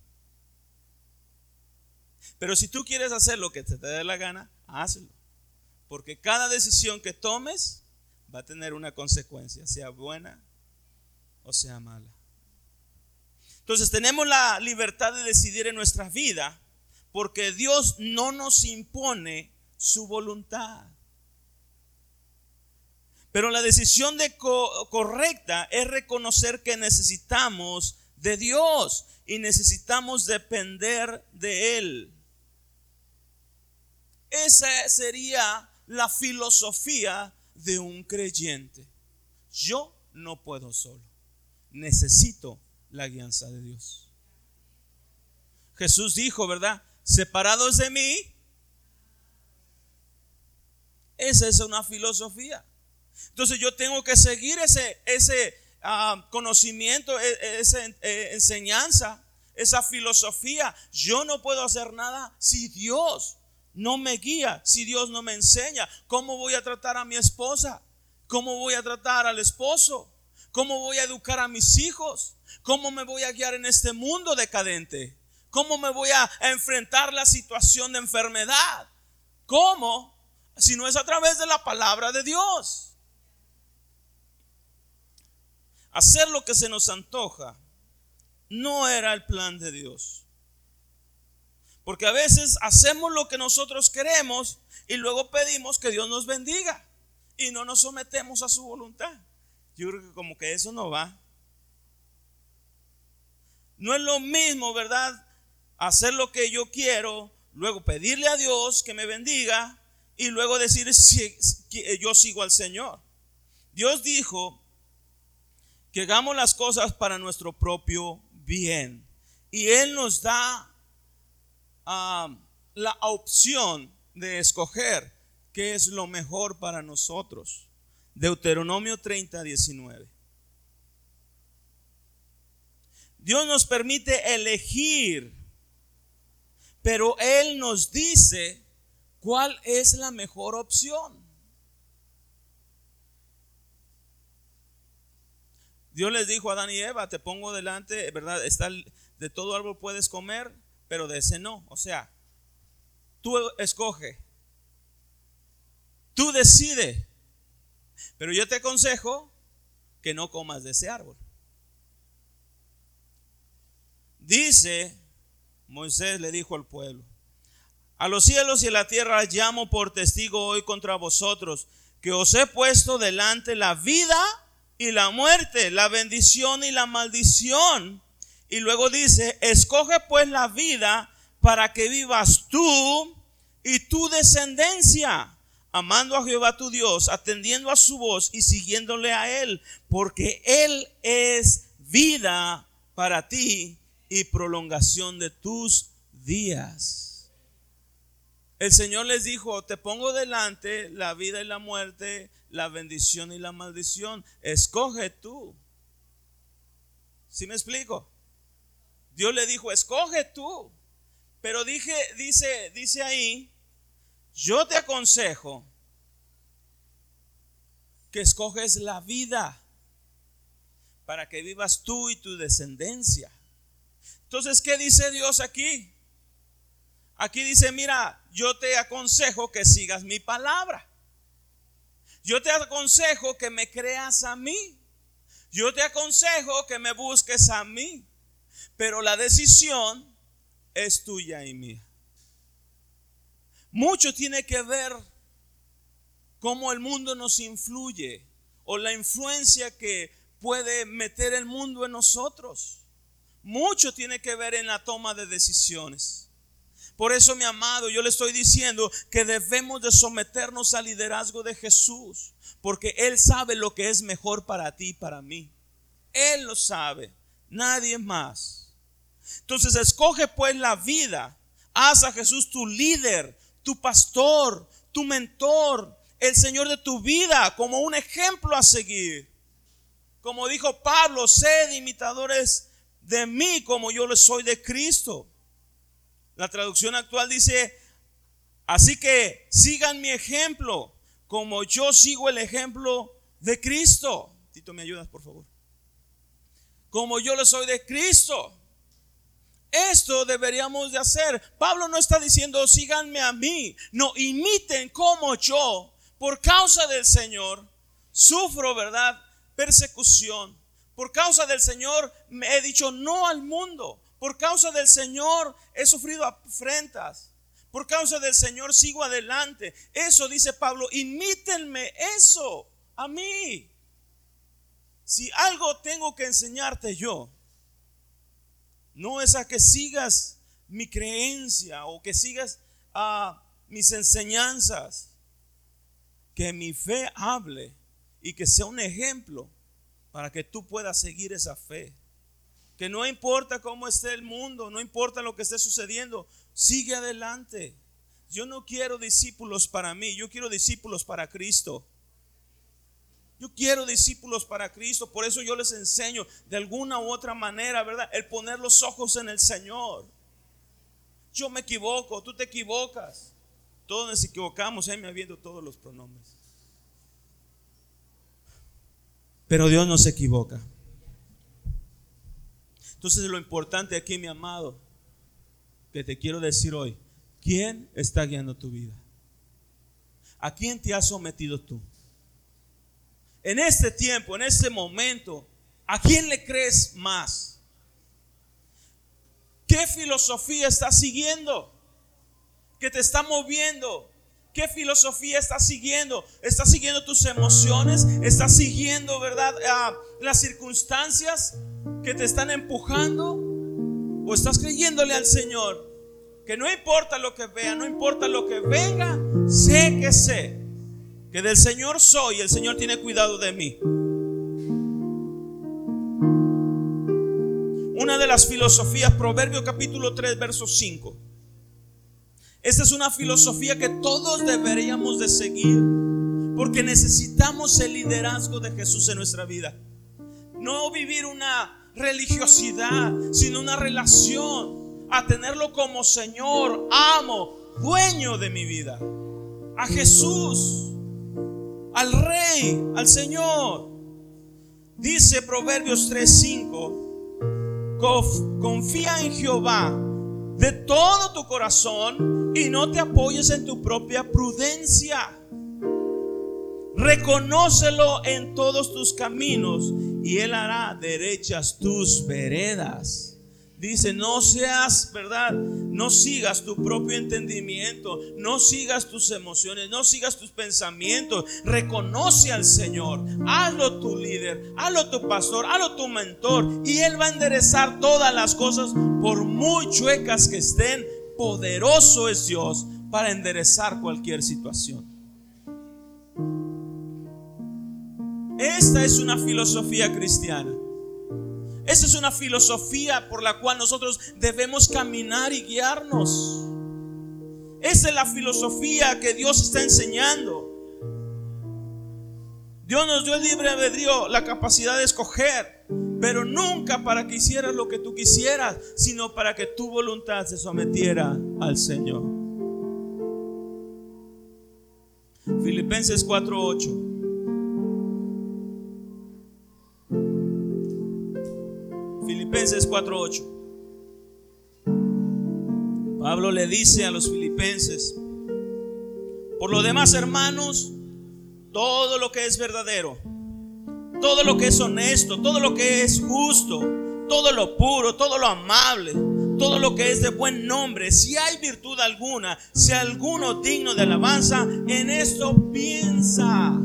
Pero si tú quieres hacer lo que te dé la gana, hazlo. Porque cada decisión que tomes va a tener una consecuencia, sea buena o sea mala. Entonces tenemos la libertad de decidir en nuestra vida porque Dios no nos impone su voluntad. Pero la decisión de correcta es reconocer que necesitamos de Dios y necesitamos depender de Él. Esa sería la filosofía de un creyente. Yo no puedo solo. Necesito la guianza de Dios. Jesús dijo, ¿verdad? separados de mí, Esa es una filosofía. Entonces yo tengo que seguir ese, ese ah, conocimiento, e, e, esa eh, enseñanza, esa filosofía. Yo no puedo hacer nada si Dios no me guía, si Dios no me enseña. ¿Cómo voy a tratar a mi esposa? ¿Cómo voy a tratar al esposo? ¿Cómo voy a educar a mis hijos? ¿Cómo me voy a guiar en este mundo decadente? ¿Cómo me voy a enfrentar la situación de enfermedad? ¿Cómo? Si no es a través de la palabra de Dios. Hacer lo que se nos antoja no era el plan de Dios. Porque a veces hacemos lo que nosotros queremos y luego pedimos que Dios nos bendiga y no nos sometemos a su voluntad. Yo creo que como que eso no va. No es lo mismo, ¿verdad? Hacer lo que yo quiero, luego pedirle a Dios que me bendiga y luego decir que yo sigo al Señor. Dios dijo que hagamos las cosas para nuestro propio bien. Y Él nos da la opción de escoger qué es lo mejor para nosotros. Deuteronomio 30, 19. Dios nos permite elegir, pero Él nos dice cuál es la mejor opción. Dios les dijo a Adán y Eva, te pongo delante, ¿verdad? Está de todo árbol puedes comer, pero de ese no. O sea, tú escoge, tú decides, pero yo te aconsejo que no comas de ese árbol. Dice, Moisés le dijo al pueblo, a los cielos y a la tierra llamo por testigo hoy contra vosotros, que os he puesto delante la vida y la muerte, la bendición y la maldición. Y luego dice, escoge pues la vida para que vivas tú y tu descendencia, amando a Jehová tu Dios, atendiendo a su voz y siguiéndole a Él, porque Él es vida para ti y prolongación de tus días. El Señor les dijo, te pongo delante la vida y la muerte, la bendición y la maldición. Escoge tú. ¿Sí me explico? Dios le dijo, escoge tú. Pero dije, dice, dice ahí, yo te aconsejo que escoges la vida para que vivas tú y tu descendencia. Entonces, ¿qué dice Dios aquí? Aquí dice, mira, yo te aconsejo que sigas mi palabra. Yo te aconsejo que me creas a mí. Yo te aconsejo que me busques a mí. Pero la decisión es tuya y mía. Mucho tiene que ver cómo el mundo nos influye o la influencia que puede meter el mundo en nosotros. Mucho tiene que ver en la toma de decisiones. Por eso, mi amado, yo le estoy diciendo que debemos de someternos al liderazgo de Jesús, porque Él sabe lo que es mejor para ti y para mí. Él lo sabe, nadie más. Entonces, escoge pues la vida. Haz a Jesús tu líder, tu pastor, tu mentor, el Señor de tu vida, como un ejemplo a seguir. Como dijo Pablo, sed imitadores de mí como yo le soy de Cristo. La traducción actual dice, así que sigan mi ejemplo, como yo sigo el ejemplo de Cristo. Tito, ¿me ayudas, por favor? Como yo le soy de Cristo. Esto deberíamos de hacer. Pablo no está diciendo, síganme a mí. No, imiten como yo, por causa del Señor, sufro, ¿verdad? Persecución. Por causa del Señor me he dicho no al mundo. Por causa del Señor he sufrido afrentas. Por causa del Señor sigo adelante. Eso dice Pablo, imítenme eso a mí. Si algo tengo que enseñarte yo, no es a que sigas mi creencia o que sigas a mis enseñanzas. Que mi fe hable y que sea un ejemplo para que tú puedas seguir esa fe que no importa cómo esté el mundo, no importa lo que esté sucediendo, sigue adelante. Yo no quiero discípulos para mí, yo quiero discípulos para Cristo. Yo quiero discípulos para Cristo, por eso yo les enseño de alguna u otra manera, ¿verdad? El poner los ojos en el Señor. Yo me equivoco, tú te equivocas. Todos nos equivocamos, ahí me habiendo todos los pronombres. Pero Dios no se equivoca. Entonces lo importante aquí, mi amado, que te quiero decir hoy, ¿quién está guiando tu vida? ¿A quién te has sometido tú? En este tiempo, en este momento, ¿a quién le crees más? ¿Qué filosofía estás siguiendo? ¿Qué te está moviendo? ¿Qué filosofía estás siguiendo? ¿Estás siguiendo tus emociones? ¿Estás siguiendo, verdad, las circunstancias? que te están empujando? ¿O estás creyéndole al Señor? Que no importa lo que vea, no importa lo que venga, sé que sé que del Señor soy y el Señor tiene cuidado de mí. Una de las filosofías, Proverbio capítulo 3, verso 5. Esta es una filosofía que todos deberíamos de seguir porque necesitamos el liderazgo de Jesús en nuestra vida. No vivir una religiosidad, sino una relación a tenerlo como Señor, amo, dueño de mi vida. A Jesús, al Rey, al Señor. Dice Proverbios 3:5, confía en Jehová de todo tu corazón y no te apoyes en tu propia prudencia. Reconócelo en todos tus caminos y Él hará derechas tus veredas. Dice, no seas, ¿verdad? No sigas tu propio entendimiento, no sigas tus emociones, no sigas tus pensamientos. Reconoce al Señor, hazlo tu líder, hazlo tu pastor, hazlo tu mentor. Y Él va a enderezar todas las cosas, por muy chuecas que estén. Poderoso es Dios para enderezar cualquier situación. Esta es una filosofía cristiana. Esta es una filosofía por la cual nosotros debemos caminar y guiarnos. Esa es la filosofía que Dios está enseñando. Dios nos dio el libre albedrío, la capacidad de escoger, pero nunca para que hicieras lo que tú quisieras, sino para que tu voluntad se sometiera al Señor. Filipenses 4:8. Filipenses 4:8. Pablo le dice a los filipenses, por lo demás hermanos, todo lo que es verdadero, todo lo que es honesto, todo lo que es justo, todo lo puro, todo lo amable, todo lo que es de buen nombre, si hay virtud alguna, si alguno digno de alabanza, en esto piensa.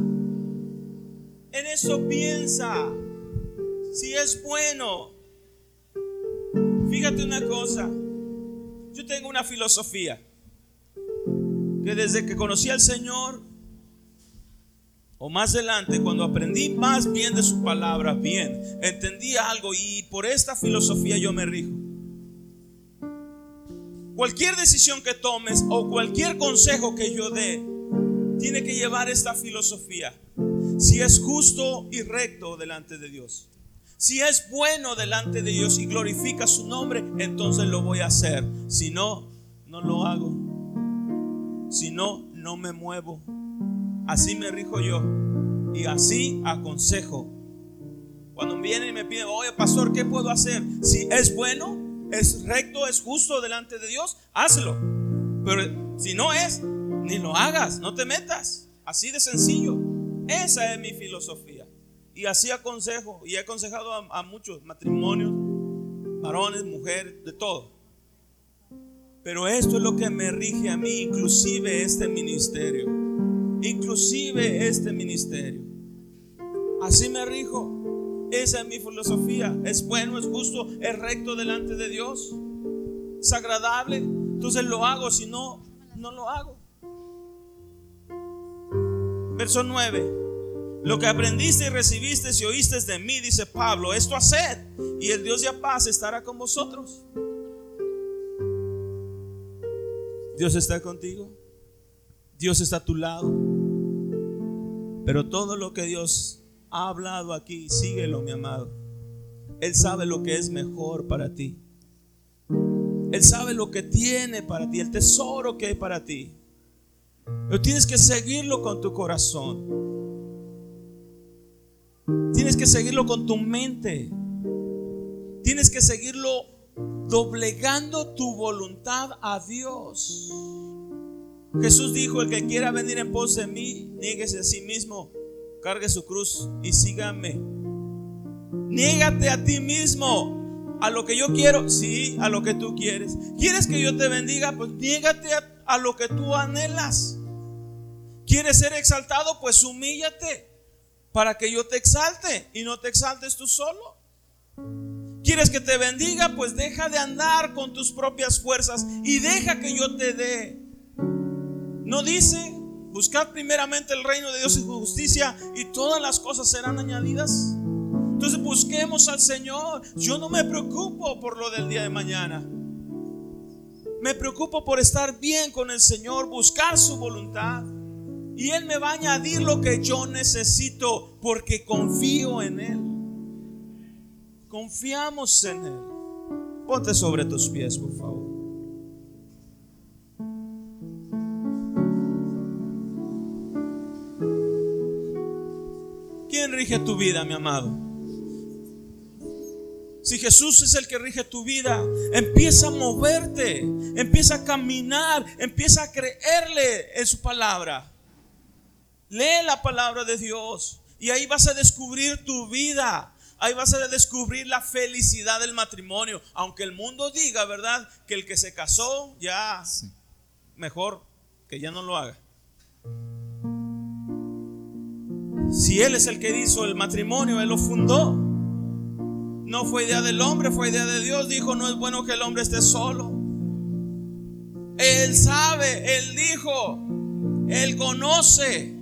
En eso piensa. Si es bueno, Fíjate una cosa, yo tengo una filosofía que desde que conocí al Señor, o más adelante, cuando aprendí más bien de su palabra, bien, entendí algo y por esta filosofía yo me rijo. Cualquier decisión que tomes o cualquier consejo que yo dé, tiene que llevar esta filosofía. Si es justo y recto delante de Dios. Si es bueno delante de Dios y glorifica su nombre, entonces lo voy a hacer. Si no, no lo hago. Si no, no me muevo. Así me rijo yo. Y así aconsejo. Cuando vienen y me piden, oye pastor, ¿qué puedo hacer? Si es bueno, es recto, es justo delante de Dios, hazlo. Pero si no es, ni lo hagas, no te metas. Así de sencillo. Esa es mi filosofía. Y así aconsejo, y he aconsejado a, muchos matrimonios, varones, mujeres, de todo. Pero esto es lo que me rige a mí, inclusive este ministerio. Inclusive este ministerio. Así me rijo. Esa es mi filosofía. Es bueno, es justo, es recto delante de Dios. Es agradable. Entonces lo hago, si no, no lo hago. Verso 9. Lo que aprendiste y recibiste y oíste de mí, dice Pablo, esto haced y el Dios de paz estará con vosotros. Dios está contigo. Dios está a tu lado. Pero todo lo que Dios ha hablado aquí, síguelo, mi amado. Él sabe lo que es mejor para ti. Él sabe lo que tiene para ti, el tesoro que hay para ti. Pero tienes que seguirlo con tu corazón. Tienes que seguirlo con tu mente. Tienes que seguirlo doblegando tu voluntad a Dios. Jesús dijo, el que quiera venir en pos de mí, nieguese a sí mismo, cargue su cruz y sígame. Niégate a ti mismo. A lo que yo quiero, sí, a lo que tú quieres. ¿Quieres que yo te bendiga? Pues niégate a, a lo que tú anhelas. ¿Quieres ser exaltado? Pues humíllate para que yo te exalte y no te exaltes tú solo. ¿Quieres que te bendiga? Pues deja de andar con tus propias fuerzas y deja que yo te dé. No dice, buscad primeramente el reino de Dios y justicia y todas las cosas serán añadidas. Entonces busquemos al Señor. Yo no me preocupo por lo del día de mañana. Me preocupo por estar bien con el Señor, buscar su voluntad. Y Él me va a añadir lo que yo necesito porque confío en Él. Confiamos en Él. Ponte sobre tus pies, por favor. ¿Quién rige tu vida, mi amado? Si Jesús es el que rige tu vida, empieza a moverte, empieza a caminar, empieza a creerle en su palabra. Lee la palabra de Dios y ahí vas a descubrir tu vida. Ahí vas a descubrir la felicidad del matrimonio. Aunque el mundo diga, ¿verdad? Que el que se casó ya mejor que ya no lo haga. Si Él es el que hizo el matrimonio, Él lo fundó. No fue idea del hombre, fue idea de Dios. Dijo, no es bueno que el hombre esté solo. Él sabe, Él dijo, Él conoce.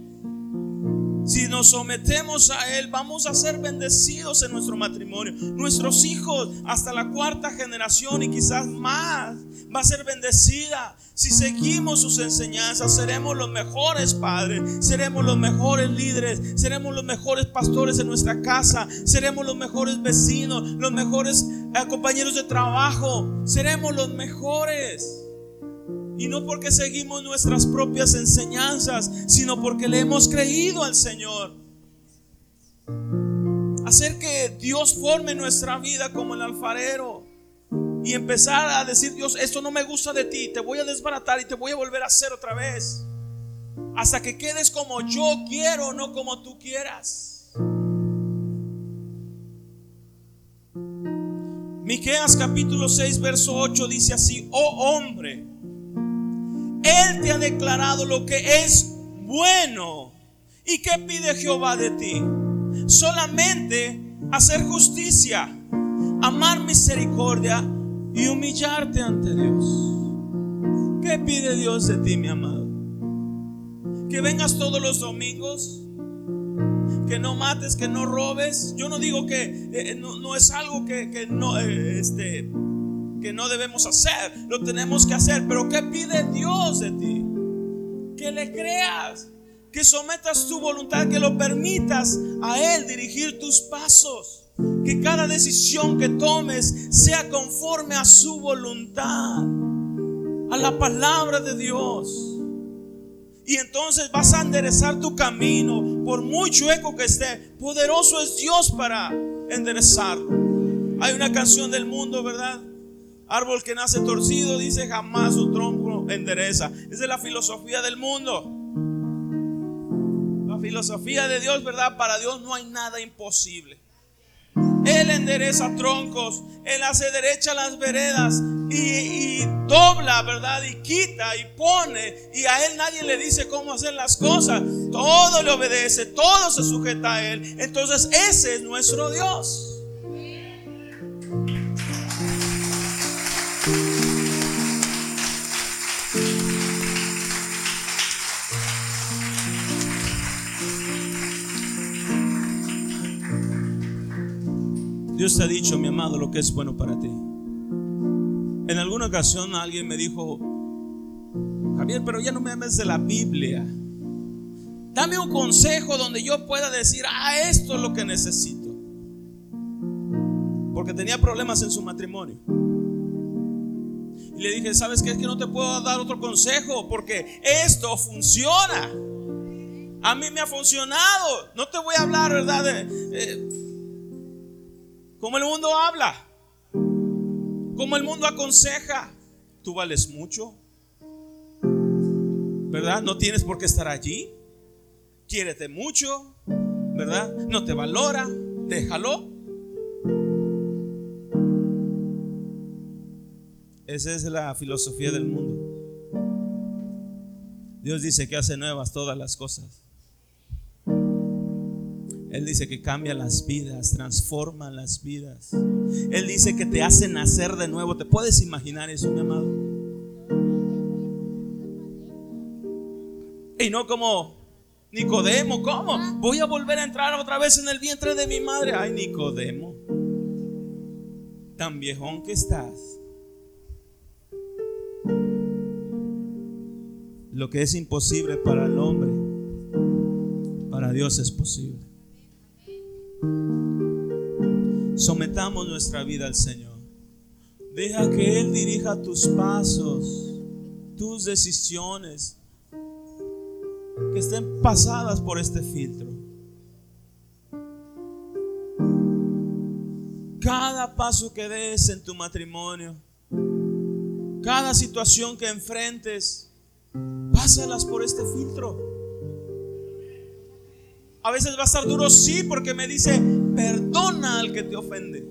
Si nos sometemos a Él, vamos a ser bendecidos en nuestro matrimonio. Nuestros hijos, hasta la cuarta generación y quizás más, va a ser bendecida. Si seguimos sus enseñanzas, seremos los mejores padres, seremos los mejores líderes, seremos los mejores pastores en nuestra casa, seremos los mejores vecinos, los mejores eh, compañeros de trabajo, seremos los mejores. Y no porque seguimos nuestras propias enseñanzas, sino porque le hemos creído al Señor. Hacer que Dios forme nuestra vida como el alfarero. Y empezar a decir, Dios, esto no me gusta de ti, te voy a desbaratar y te voy a volver a hacer otra vez. Hasta que quedes como yo quiero, no como tú quieras. Miqueas capítulo 6, verso 8 dice así, oh hombre, él te ha declarado lo que es bueno. ¿Y qué pide Jehová de ti? Solamente hacer justicia, amar misericordia y humillarte ante Dios. ¿Qué pide Dios de ti, mi amado? Que vengas todos los domingos, que no mates, que no robes. Yo no digo que eh, no, es algo que, no, eh, este, que no debemos hacer, lo tenemos que hacer. Pero ¿qué pide Dios de ti? Que le creas, que sometas tu voluntad, que lo permitas a Él dirigir tus pasos. Que cada decisión que tomes sea conforme a su voluntad, a la palabra de Dios. Y entonces vas a enderezar tu camino, por muy chueco que esté. Poderoso es Dios para enderezarlo. Hay una canción del mundo, ¿verdad? Árbol que nace torcido, dice jamás su tronco endereza. Esa es la filosofía del mundo. La filosofía de Dios, ¿verdad? Para Dios no hay nada imposible. Él endereza troncos, Él hace derecha las veredas y, y, dobla, ¿verdad? Y quita y pone. Y a Él nadie le dice cómo hacer las cosas. Todo le obedece, todo se sujeta a Él. Entonces ese es nuestro Dios. Dios te ha dicho, mi amado, lo que es bueno para ti. En alguna ocasión alguien me dijo, Javier, pero ya no me hables de la Biblia. Dame un consejo donde yo pueda decir, ah, esto es lo que necesito. Porque tenía problemas en su matrimonio. Y le dije, ¿sabes qué? Es que no te puedo dar otro consejo porque esto funciona. A mí me ha funcionado. No te voy a hablar, ¿verdad? De, como el mundo habla. Como el mundo aconseja. Tú vales mucho. ¿Verdad? No tienes por qué estar allí quiérete mucho, ¿verdad? No te valora, déjalo. Esa es la filosofía del mundo. Dios dice que hace nuevas todas las cosas. Él dice que cambia las vidas, transforma las vidas. Él dice que te hace nacer de nuevo. ¿Te puedes imaginar eso, mi amado? Y no como Nicodemo, ¿cómo? Voy a volver a entrar otra vez en el vientre de mi madre. Ay, Nicodemo, tan viejón que estás. Lo que es imposible para el hombre, para Dios es posible. Sometamos nuestra vida al Señor. Deja que Él dirija tus pasos, tus decisiones que estén pasadas por este filtro. Cada paso que des en tu matrimonio, cada situación que enfrentes, pásalas por este filtro. A veces va a estar duro, sí, porque me dice, perdona al que te ofende.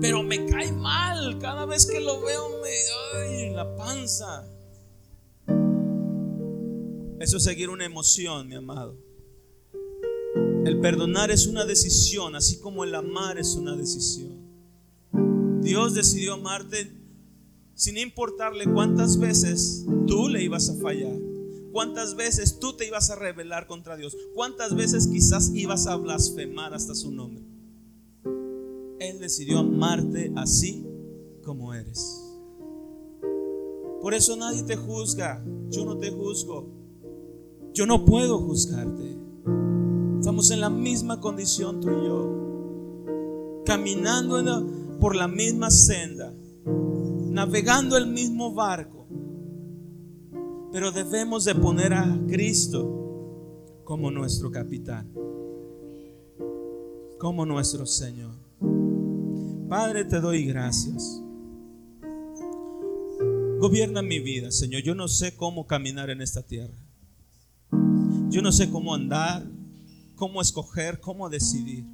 Pero me cae mal, cada vez que lo veo me, ay, la panza. Eso es seguir una emoción, mi amado. El perdonar es una decisión, así como el amar es una decisión. Dios decidió amarte sin importarle cuántas veces tú le ibas a fallar, cuántas veces tú te ibas a rebelar contra Dios, cuántas veces quizás ibas a blasfemar hasta su nombre. Él decidió amarte así como eres. Por eso nadie te juzga, yo no te juzgo. Yo no puedo juzgarte. Estamos en la misma condición tú y yo. Caminando por la misma senda. Navegando el mismo barco. Pero debemos de poner a Cristo como nuestro capitán. Como nuestro Señor. Padre, te doy gracias. Gobierna mi vida, Señor. Yo no sé cómo caminar en esta tierra. Yo no sé cómo andar, cómo escoger, cómo decidir.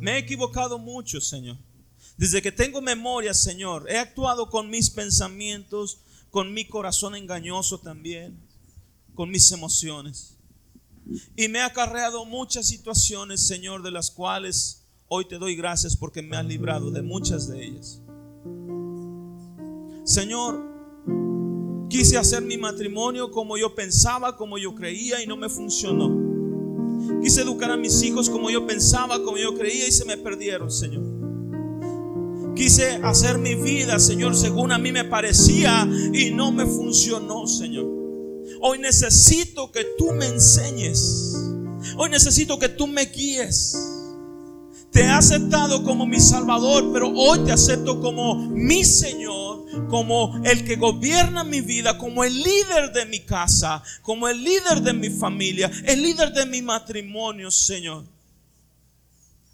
Me he equivocado mucho, Señor. Desde que tengo memoria, Señor, he actuado con mis pensamientos, con mi corazón engañoso también, con mis emociones. Y me ha acarreado muchas situaciones, Señor, de las cuales hoy te doy gracias porque me has librado de muchas de ellas. Señor, Quise hacer mi matrimonio como yo pensaba, como yo creía y no me funcionó. Quise educar a mis hijos como yo pensaba, como yo creía y se me perdieron, Señor. Quise hacer mi vida, Señor, según a mí me parecía y no me funcionó, Señor. Hoy necesito que tú me enseñes. Hoy necesito que tú me guíes. Te he aceptado como mi Salvador, pero hoy te acepto como mi Señor, como el que gobierna mi vida, como el líder de mi casa, como el líder de mi familia, el líder de mi matrimonio, Señor.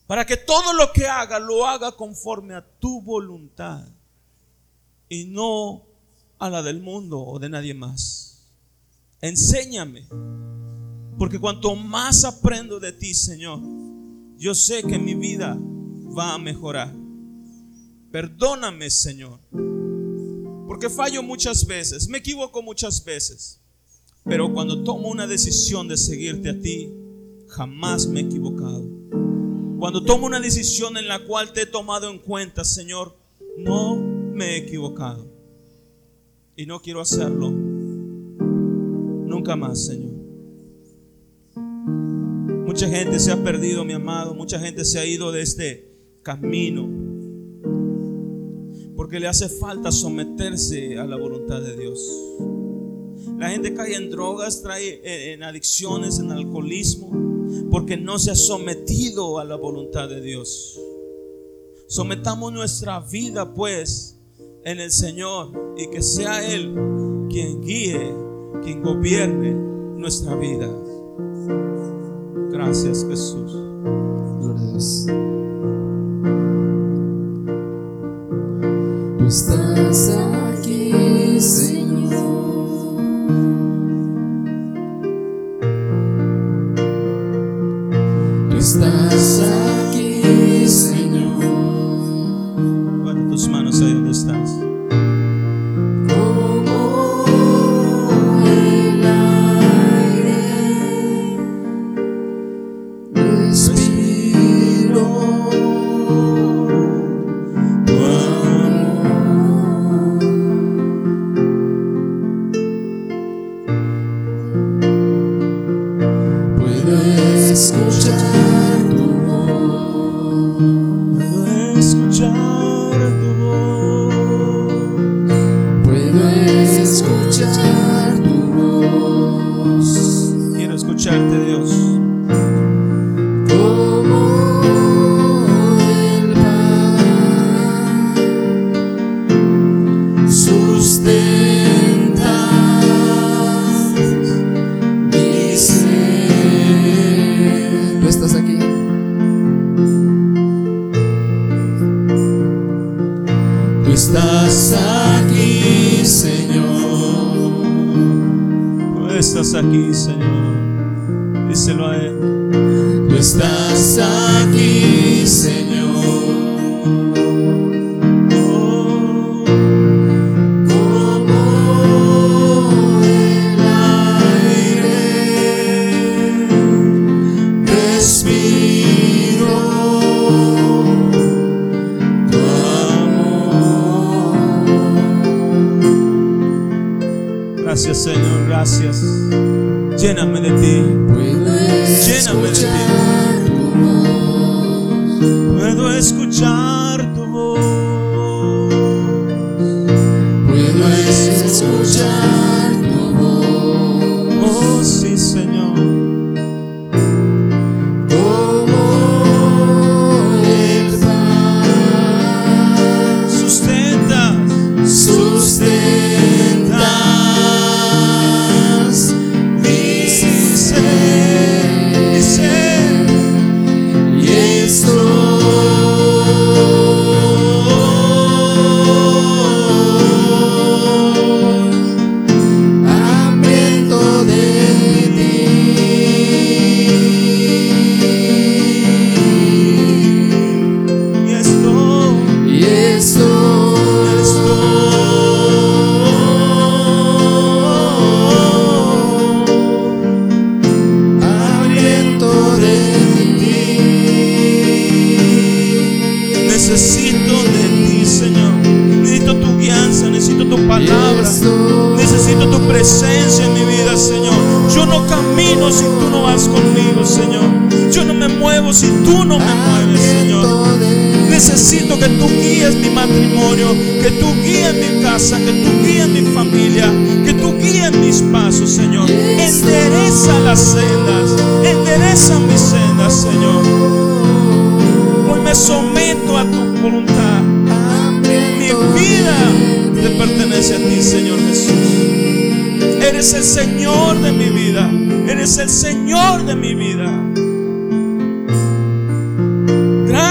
Para que todo lo que haga lo haga conforme a tu voluntad y no a la del mundo o de nadie más. Enséñame, porque cuanto más aprendo de ti, Señor, yo sé que mi vida va a mejorar. Perdóname, Señor, porque fallo muchas veces, me equivoco muchas veces, pero cuando tomo una decisión de seguirte a ti, jamás me he equivocado. Cuando tomo una decisión en la cual te he tomado en cuenta, Señor, no me he equivocado. Y no quiero hacerlo nunca más, Señor. Mucha gente se ha perdido, mi amado. Mucha gente se ha ido de este camino. Porque le hace falta someterse a la voluntad de Dios. La gente cae en drogas, trae eh, en adicciones, en alcoholismo, porque no se ha sometido a la voluntad de Dios. Sometamos nuestra vida pues en el Señor y que sea Él quien guíe, quien gobierne nuestra vida. Gracias Jesús. Tú estás aquí, Señor. Tú estás Señor. Díselo a Él. Tú estás aquí, Señor.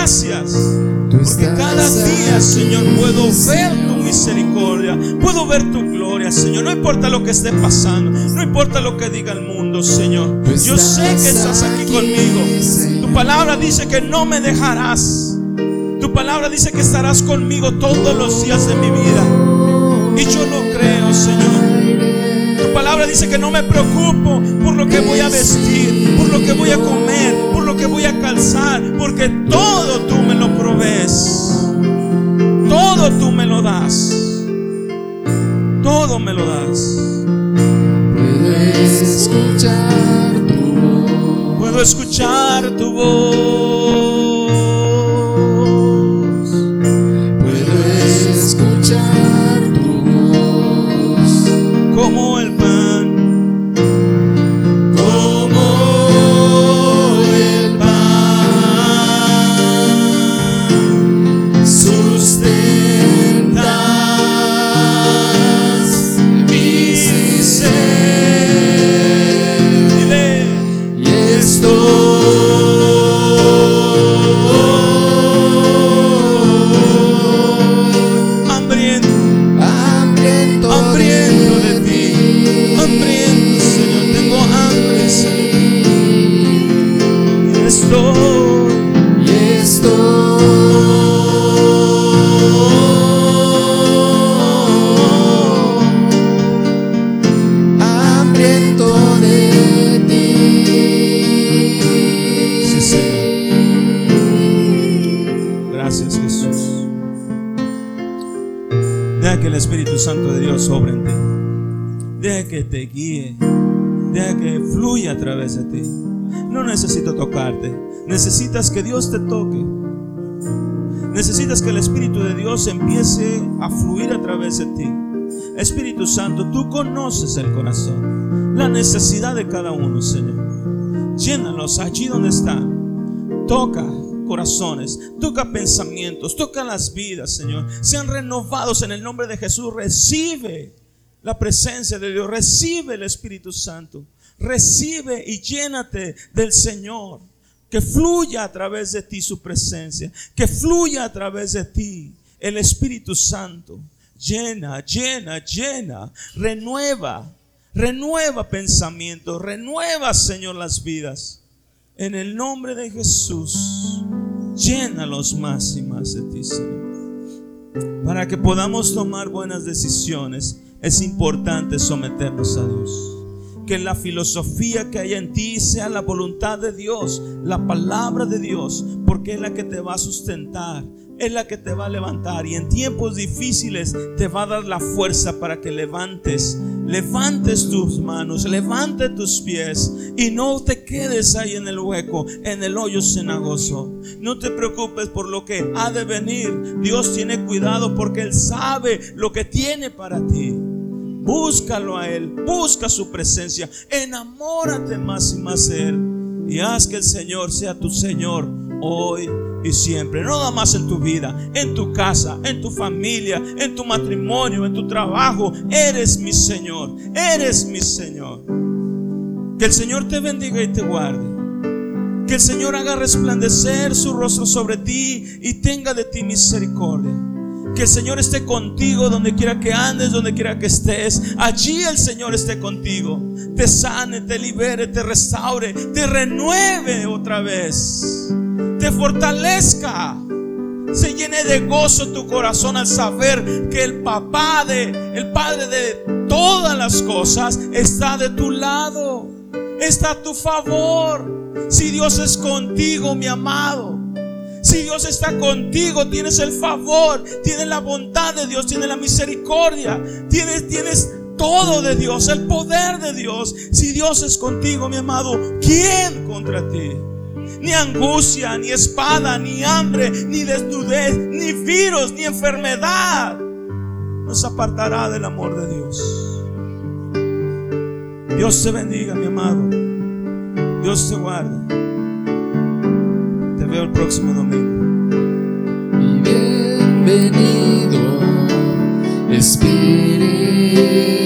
Gracias. Porque cada día, Señor, puedo ver tu misericordia. Puedo ver tu gloria, Señor. No importa lo que esté pasando. No importa lo que diga el mundo, Señor. Yo sé que estás aquí conmigo. Tu palabra dice que no me dejarás. Tu palabra dice que estarás conmigo todos los días de mi vida. Y yo lo creo, Señor. Tu palabra dice que no me preocupo por lo que voy a vestir, por lo que voy a comer, que voy a calzar, porque todo tú me lo provees. Todo tú me lo das. Todo me lo das. Puedo escuchar tu voz. Puedo escuchar tu voz. Necesitas que Dios te toque. Necesitas que el Espíritu de Dios empiece a fluir a través de ti. Espíritu Santo, tú conoces el corazón, la necesidad de cada uno, Señor. Llénalos allí donde están. Toca corazones, toca pensamientos, toca las vidas, Señor. Sean renovados en el nombre de Jesús. Recibe la presencia de Dios, recibe el Espíritu Santo. Recibe y llénate del Señor. Que fluya a través de ti su presencia. Que fluya a través de ti el Espíritu Santo. Llena, llena, llena. Renueva, renueva pensamientos. Renueva, Señor, las vidas. En el nombre de Jesús, llénalos más y más de ti, Señor. Para que podamos tomar buenas decisiones, es importante someternos a Dios. Que la filosofía que hay en ti sea la voluntad de Dios, la palabra de Dios, porque es la que te va a sustentar, es la que te va a levantar y en tiempos difíciles te va a dar la fuerza para que levantes, levantes tus manos, levantes tus pies y no te quedes ahí en el hueco, en el hoyo cenagoso. No te preocupes por lo que ha de venir. Dios tiene cuidado porque Él sabe lo que tiene para ti. Búscalo a Él, busca su presencia, enamórate más y más de Él y haz que el Señor sea tu Señor hoy y siempre. No nada más en tu vida, en tu casa, en tu familia, en tu matrimonio, en tu trabajo. Eres mi Señor, eres mi Señor. Que el Señor te bendiga y te guarde. Que el Señor haga resplandecer su rostro sobre ti y tenga de ti misericordia. Que el Señor esté contigo donde quiera que andes, donde quiera que estés. Allí el Señor esté contigo. Te sane, te libere, te restaure, te renueve otra vez. Te fortalezca. Se llene de gozo tu corazón al saber que el papá de, el padre de todas las cosas está de tu lado. Está a tu favor. Si Dios es contigo, mi amado. Si Dios está contigo, tienes el favor, tienes la bondad de Dios, tienes la misericordia, tienes, tienes todo de Dios, el poder de Dios. Si Dios es contigo, mi amado, ¿quién contra ti? Ni angustia, ni espada, ni hambre, ni desnudez, ni virus, ni enfermedad nos apartará del amor de Dios. Dios te bendiga, mi amado. Dios te guarde veo el próximo domingo. Bienvenido, Espíritu